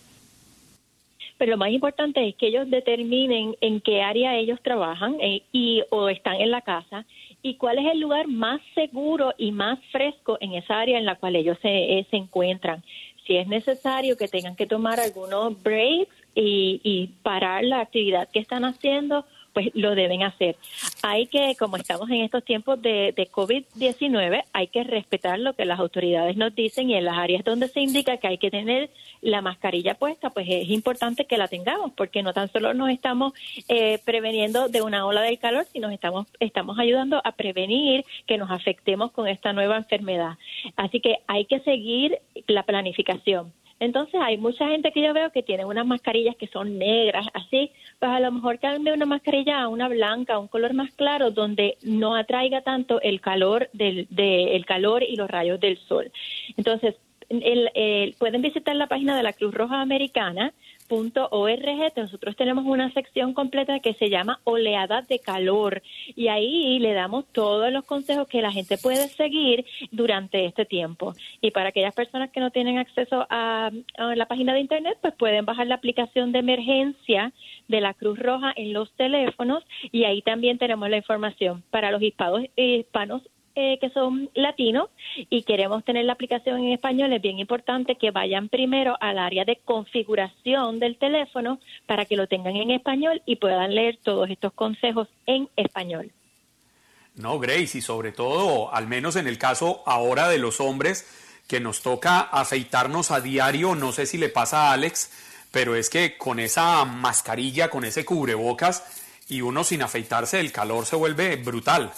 Pero lo más importante es que ellos determinen en qué área ellos trabajan y o están en la casa y cuál es el lugar más seguro y más fresco en esa área en la cual ellos se, se encuentran. Si es necesario que tengan que tomar algunos breaks y, y parar la actividad que están haciendo pues lo deben hacer. Hay que, como estamos en estos tiempos de, de COVID-19, hay que respetar lo que las autoridades nos dicen y en las áreas donde se indica que hay que tener la mascarilla puesta, pues es importante que la tengamos, porque no tan solo nos estamos eh, preveniendo de una ola del calor, sino estamos, estamos ayudando a prevenir que nos afectemos con esta nueva enfermedad. Así que hay que seguir la planificación. Entonces hay mucha gente que yo veo que tiene unas mascarillas que son negras, así, pues a lo mejor cambie una mascarilla a una blanca, un color más claro, donde no atraiga tanto el calor del de, el calor y los rayos del sol. Entonces, el, pueden visitar la página de la Cruz Roja Americana .org, nosotros tenemos una sección completa que se llama Oleadas de Calor y ahí le damos todos los consejos que la gente puede seguir durante este tiempo. Y para aquellas personas que no tienen acceso a, la página de internet, pues pueden bajar la aplicación de emergencia de la Cruz Roja en los teléfonos y ahí también tenemos la información para los hispanos, hispanos eh, que son latinos y queremos tener la aplicación en español, es bien importante que vayan primero al área de configuración del teléfono para que lo tengan en español y puedan leer todos estos consejos en español. No, Grace, y sobre todo, al menos en el caso ahora de los hombres, que nos toca afeitarnos a diario, no sé si le pasa a Alex, pero es que con esa mascarilla, con ese cubrebocas, y uno sin afeitarse, el calor se vuelve brutal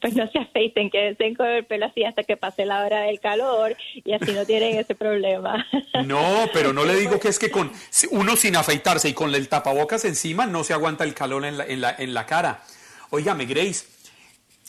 pues no se afeiten, quédense con el pelo así hasta que pase la hora del calor y así no tienen ese problema. No, pero no le digo que es que con uno sin afeitarse y con el tapabocas encima no se aguanta el calor en la, en la, en la cara. Óigame, Grace,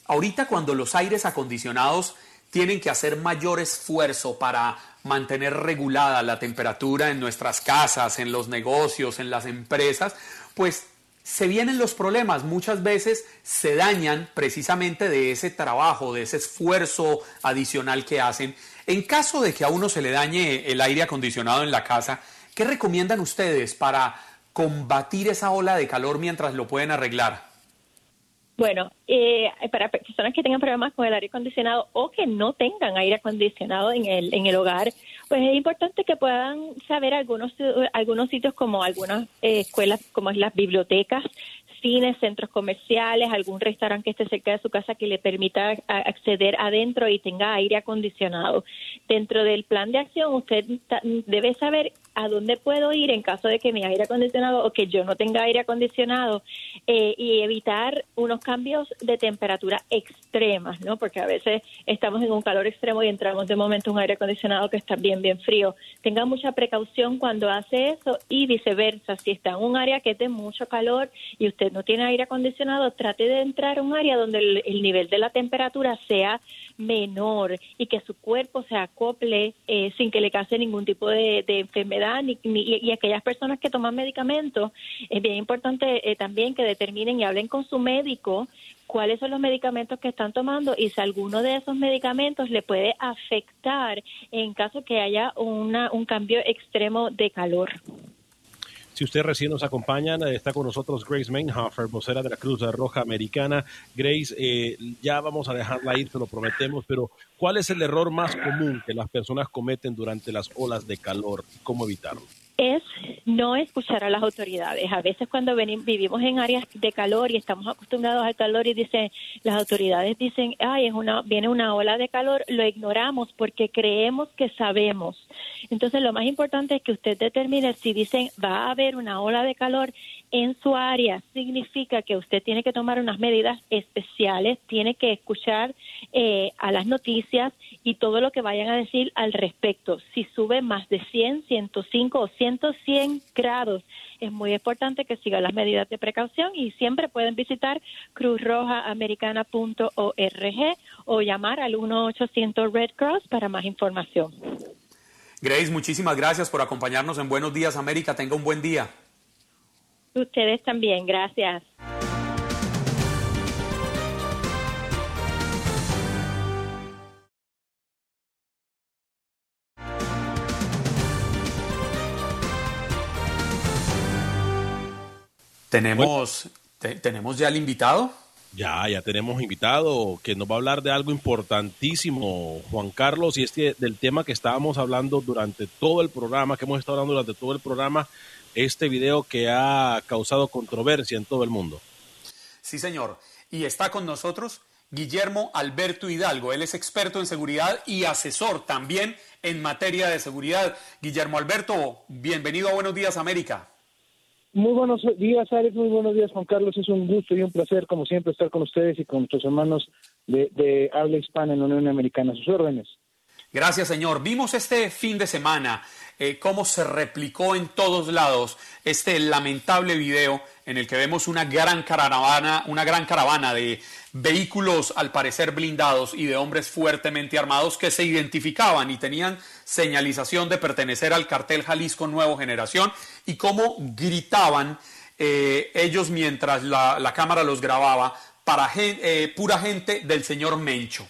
ahorita cuando los aires acondicionados tienen que hacer mayor esfuerzo para mantener regulada la temperatura en nuestras casas, en los negocios, en las empresas, pues se vienen los problemas, muchas veces se dañan precisamente de ese trabajo, de ese esfuerzo adicional que hacen. En caso de que a uno se le dañe el aire acondicionado en la casa, ¿qué recomiendan ustedes para combatir esa ola de calor mientras lo pueden arreglar? Bueno, eh, para personas que tengan problemas con el aire acondicionado o que no tengan aire acondicionado en el, en el hogar, pues es importante que puedan saber algunos, algunos sitios como algunas escuelas, como las bibliotecas, cines, centros comerciales, algún restaurante que esté cerca de su casa que le permita acceder adentro y tenga aire acondicionado. Dentro del plan de acción, usted debe saber a dónde puedo ir en caso de que mi aire acondicionado o que yo no tenga aire acondicionado eh, y evitar unos cambios de temperatura extremas, ¿no? Porque a veces estamos en un calor extremo y entramos de momento en un aire acondicionado que está bien, bien frío. Tenga mucha precaución cuando hace eso y viceversa. Si está en un área que es de mucho calor y usted no tiene aire acondicionado, trate de entrar a un área donde el, nivel de la temperatura sea menor y que su cuerpo se acople eh, sin que le cause ningún tipo de enfermedad y, aquellas personas que toman medicamentos, es bien importante eh, también que determinen y hablen con su médico cuáles son los medicamentos que están tomando y si alguno de esos medicamentos le puede afectar en caso que haya una, un cambio extremo de calor. Si usted recién nos acompaña, está con nosotros Grace Mainhofer, vocera de la Cruz Roja Americana. Grace, eh, ya vamos a dejarla ir, se lo prometemos, pero ¿cuál es el error más común que las personas cometen durante las olas de calor y cómo evitarlo? Es no escuchar a las autoridades. A veces cuando vivimos en áreas de calor y estamos acostumbrados al calor y dicen, las autoridades dicen, ay, es una, viene una ola de calor, lo ignoramos porque creemos que sabemos. Entonces lo más importante es que usted determine si dicen va a haber una ola de calor en su área, significa que usted tiene que tomar unas medidas especiales, tiene que escuchar eh, a las noticias y todo lo que vayan a decir al respecto. Si sube más de 100, 105 o 100 grados, es muy importante que siga las medidas de precaución y siempre pueden visitar cruzrojaamericana.org o llamar al 1-800 Red Cross para más información. Grace, muchísimas gracias por acompañarnos en Buenos Días América. Tenga un buen día. Ustedes también, gracias. Tenemos, te- tenemos ya el invitado. Ya, ya tenemos invitado que nos va a hablar de algo importantísimo, Juan Carlos, y es que del tema que estábamos hablando durante todo el programa, que hemos estado hablando durante todo el programa, este video que ha causado controversia en todo el mundo. Sí, señor. Y está con nosotros Guillermo Alberto Hidalgo. Él es experto en seguridad y asesor también en materia de seguridad. Guillermo Alberto, bienvenido a Buenos Días América. Muy buenos días, Alex. Muy buenos días, Juan Carlos. Es un gusto y un placer, como siempre, estar con ustedes y con nuestros hermanos de, de habla hispana en la Unión Americana. Sus órdenes. Gracias, señor. Vimos este fin de semana eh, cómo se replicó en todos lados este lamentable video en el que vemos una gran caravana, una gran caravana de vehículos al parecer blindados y de hombres fuertemente armados que se identificaban y tenían señalización de pertenecer al cartel Jalisco Nuevo Generación y cómo gritaban eh, ellos mientras la, cámara los grababa para eh, pura gente del señor Mencho.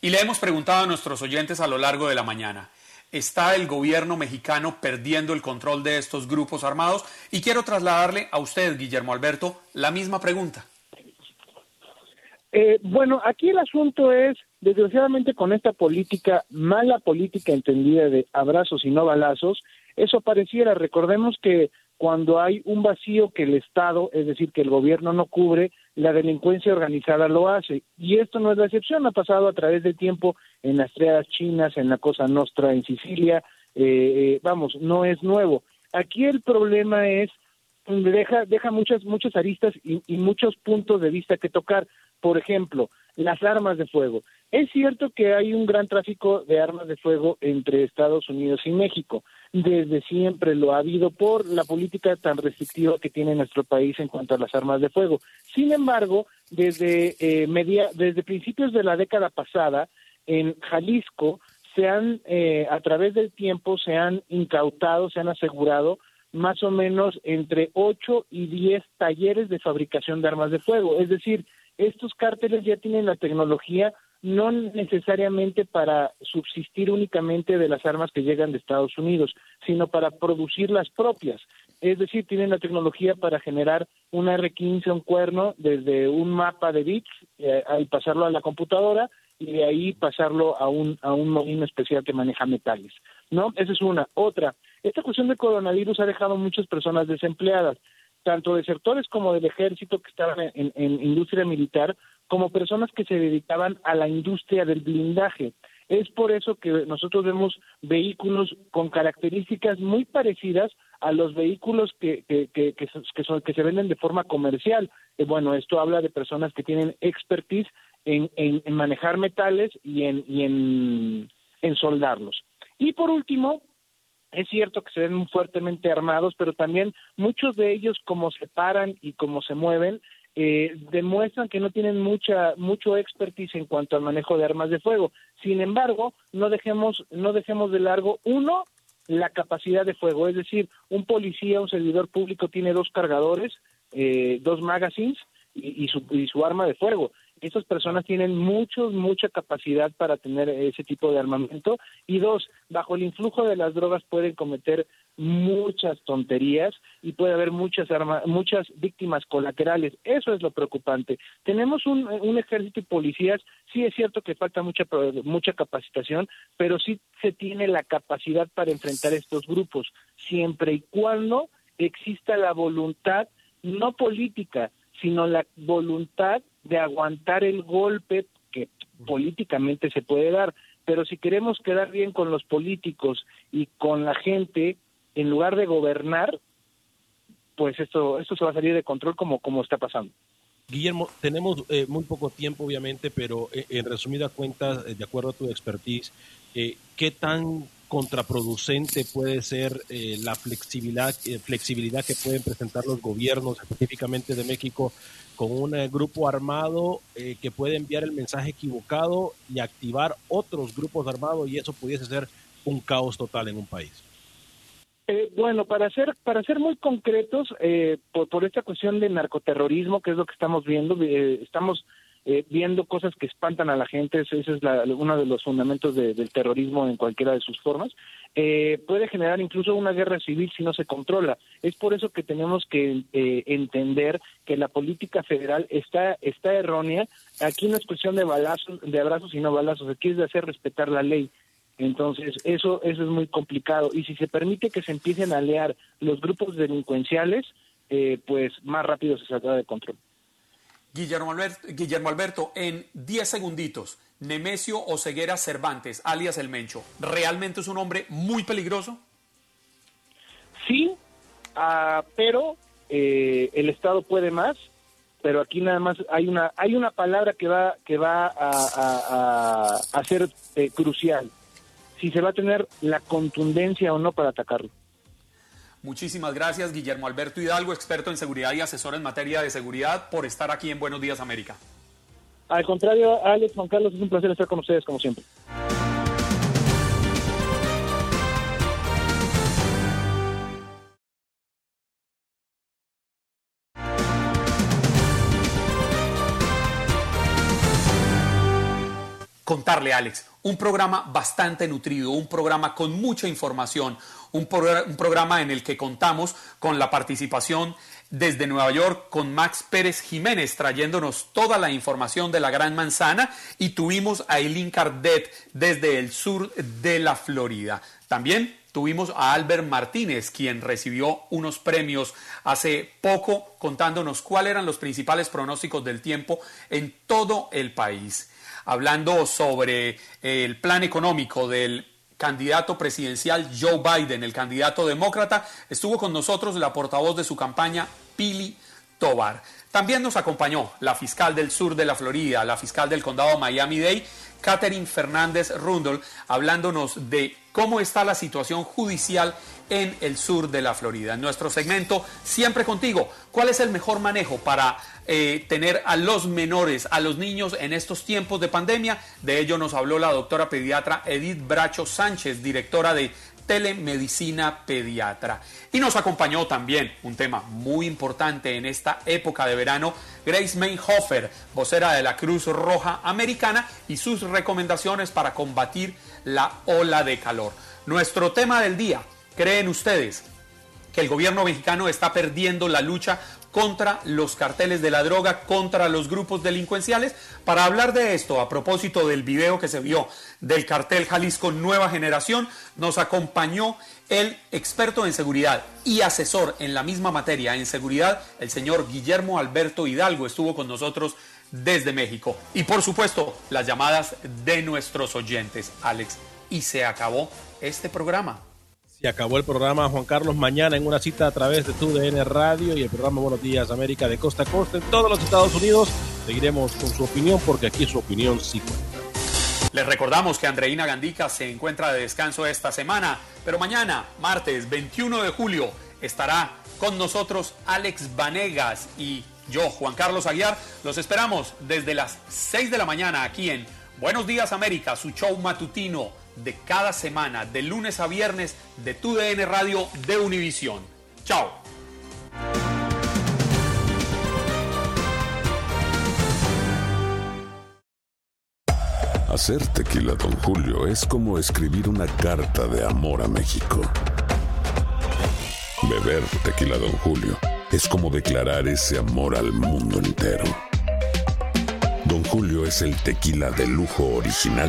Y le hemos preguntado a nuestros oyentes a lo largo de la mañana, ¿está el gobierno mexicano perdiendo el control de estos grupos armados? Y quiero trasladarle a usted, Guillermo Alberto, la misma pregunta. Eh, bueno, aquí el asunto es, desgraciadamente, con esta política, mala política entendida de abrazos y no balazos, eso pareciera. Recordemos que cuando hay un vacío que el Estado, es decir, que el gobierno no cubre, la delincuencia organizada lo hace. Y esto no es la excepción, ha pasado a través del tiempo en las triadas chinas, en la Cosa Nostra en Sicilia, eh, eh, vamos, no es nuevo. Aquí el problema es deja deja muchas muchas aristas y, y muchos puntos de vista que tocar. Por ejemplo, las armas de fuego. Es cierto que hay un gran tráfico de armas de fuego entre Estados Unidos y México. Desde siempre lo ha habido por la política tan restrictiva que tiene nuestro país en cuanto a las armas de fuego. Sin embargo, desde eh, media, desde principios de la década pasada, en Jalisco se han, eh, a través del tiempo, se han incautado, se han asegurado más o menos entre 8 y 10 talleres de fabricación de armas de fuego. Es decir, estos cárteles ya tienen la tecnología no necesariamente para subsistir únicamente de las armas que llegan de Estados Unidos, sino para producir las propias. Es decir, tienen la tecnología para generar un R15, un cuerno, desde un mapa de bits, eh, y pasarlo a la computadora y de ahí pasarlo a un, a un molino especial que maneja metales. ¿No? Esa es una. Otra, esta cuestión del coronavirus ha dejado muchas personas desempleadas, tanto de sectores como del ejército que estaban en, industria militar, como personas que se dedicaban a la industria del blindaje. Es por eso que nosotros vemos vehículos con características muy parecidas a los vehículos que, que, que, que, que son- que se venden de forma comercial. Eh, bueno, esto habla de personas que tienen expertise en, en, en manejar metales y en, y en, en soldarlos. Y por último, es cierto que se ven fuertemente armados, pero también muchos de ellos, como se paran y como se mueven, eh, demuestran que no tienen mucha mucho expertise en cuanto al manejo de armas de fuego. Sin embargo, no dejemos no dejemos de largo uno la capacidad de fuego, es decir, un policía, un servidor público tiene dos cargadores, eh, dos magazines y, y su, y su arma de fuego. Estas personas tienen mucho, mucha capacidad para tener ese tipo de armamento. Y dos, bajo el influjo de las drogas pueden cometer muchas tonterías y puede haber muchas arma- muchas víctimas colaterales. Eso es lo preocupante. Tenemos un, un ejército y policías, sí es cierto que falta mucha mucha capacitación, pero sí se tiene la capacidad para enfrentar estos grupos, siempre y cuando exista la voluntad no política, sino la voluntad de aguantar el golpe que políticamente se puede dar. Pero si queremos quedar bien con los políticos y con la gente, en lugar de gobernar, pues esto, esto se va a salir de control como, como está pasando. Guillermo, tenemos eh, muy poco tiempo, obviamente, pero eh, en resumida cuenta, eh, de acuerdo a tu expertise, eh, ¿qué tan contraproducente puede ser la flexibilidad, flexibilidad que pueden presentar los gobiernos, específicamente de México, con un eh, grupo armado eh, que puede enviar el mensaje equivocado y activar otros grupos armados y eso pudiese ser un caos total en un país? Eh, bueno, para ser para ser muy concretos, eh, por, por esta cuestión de narcoterrorismo, que es lo que estamos viendo, eh, estamos eh, viendo cosas que espantan a la gente, ese es la- uno de los fundamentos de- del terrorismo en cualquiera de sus formas, eh, puede generar incluso una guerra civil si no se controla. Es por eso que tenemos que eh, entender que la política federal está, está errónea. Aquí no es cuestión de balazos, de abrazos y no balazos, aquí es de hacer respetar la ley. Entonces, eso, eso es muy complicado. Y si se permite que se empiecen a aliar los grupos delincuenciales, eh, pues más rápido se saldrá de control. Guillermo Alberto, Guillermo Alberto, en 10 segunditos, Nemesio Oseguera Cervantes, alias El Mencho, ¿realmente es un hombre muy peligroso? Sí, ah, pero eh, el Estado puede más. Pero aquí nada más hay una hay una palabra que va que va a, ser eh, crucial. Si se va a tener la contundencia o no para atacarlo. Muchísimas gracias, Guillermo Alberto Hidalgo, experto en seguridad y asesor en materia de seguridad, por estar aquí en Buenos Días América. Al contrario, Alex, Juan Carlos, es un placer estar con ustedes como siempre. Contarle, Alex, un programa bastante nutrido, un programa con mucha información, un, progr- un programa en el que contamos con la participación desde Nueva York con Max Pérez Jiménez trayéndonos toda la información de la Gran Manzana y tuvimos a Eileen Cardet desde el sur de la Florida. También tuvimos a Albert Martínez, quien recibió unos premios hace poco contándonos cuáles eran los principales pronósticos del tiempo en todo el país hablando sobre el plan económico del candidato presidencial Joe Biden, el candidato demócrata, estuvo con nosotros la portavoz de su campaña, Pili Tobar. También nos acompañó la fiscal del sur de la Florida, la fiscal del condado Miami-Dade, Catherine Fernández Rundle, hablándonos de cómo está la situación judicial en el sur de la Florida. En nuestro segmento, siempre contigo, ¿cuál es el mejor manejo para eh, tener a los menores, a los niños en estos tiempos de pandemia? De ello nos habló la doctora pediatra Edith Bracho Sánchez, directora de telemedicina pediatra. Y nos acompañó también un tema muy importante en esta época de verano, Grace Meinhofer, vocera de la Cruz Roja Americana, y sus recomendaciones para combatir la ola de calor. Nuestro tema del día, ¿creen ustedes que el gobierno mexicano está perdiendo la lucha contra los carteles de la droga, contra los grupos delincuenciales. Para hablar de esto, a propósito del video que se vio del cartel Jalisco Nueva Generación, nos acompañó el experto en seguridad y asesor en la misma materia en seguridad, el señor Guillermo Alberto Hidalgo, estuvo con nosotros desde México. Y por supuesto, las llamadas de nuestros oyentes, Alex. Y se acabó este programa. Se acabó el programa Juan Carlos mañana en una cita a través de tu DN Radio y el programa Buenos Días América de costa a costa en todos los Estados Unidos. Seguiremos con su opinión porque aquí su opinión sí cuenta. Les recordamos que Andreina Gandica se encuentra de descanso esta semana, pero mañana, martes 21 de julio, estará con nosotros Alex Vanegas y yo, Juan Carlos Aguiar. Los esperamos desde las 6 de la mañana aquí en Buenos Días América, su show matutino de cada semana, de lunes a viernes, de tu DN Radio de Univisión. Chao. Hacer tequila, Don Julio, es como escribir una carta de amor a México. Beber tequila, Don Julio, es como declarar ese amor al mundo entero. Don Julio es el tequila de lujo original,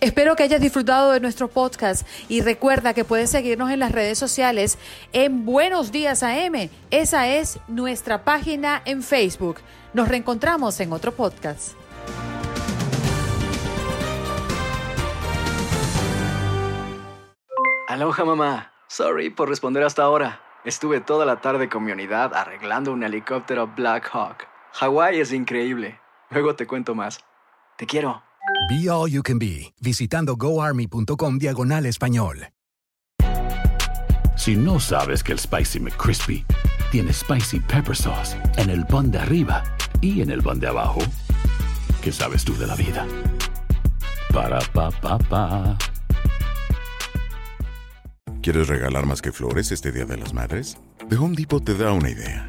Espero que hayas disfrutado de nuestro podcast y recuerda que puedes seguirnos en las redes sociales en Buenos Días AM. Esa es nuestra página en Facebook. Nos reencontramos en otro podcast. Aloha mamá. Sorry por responder hasta ahora. Estuve toda la tarde con mi unidad arreglando un helicóptero Black Hawk. Hawái es increíble. Luego te cuento más. Te quiero. Be All You Can Be, visitando goarmy.com diagonal español. Si no sabes que el Spicy McCrispy tiene Spicy Pepper Sauce en el pan de arriba y en el pan de abajo, ¿qué sabes tú de la vida? Para, pa, pa, pa. ¿Quieres regalar más que flores este Día de las Madres? The Home Depot te da una idea.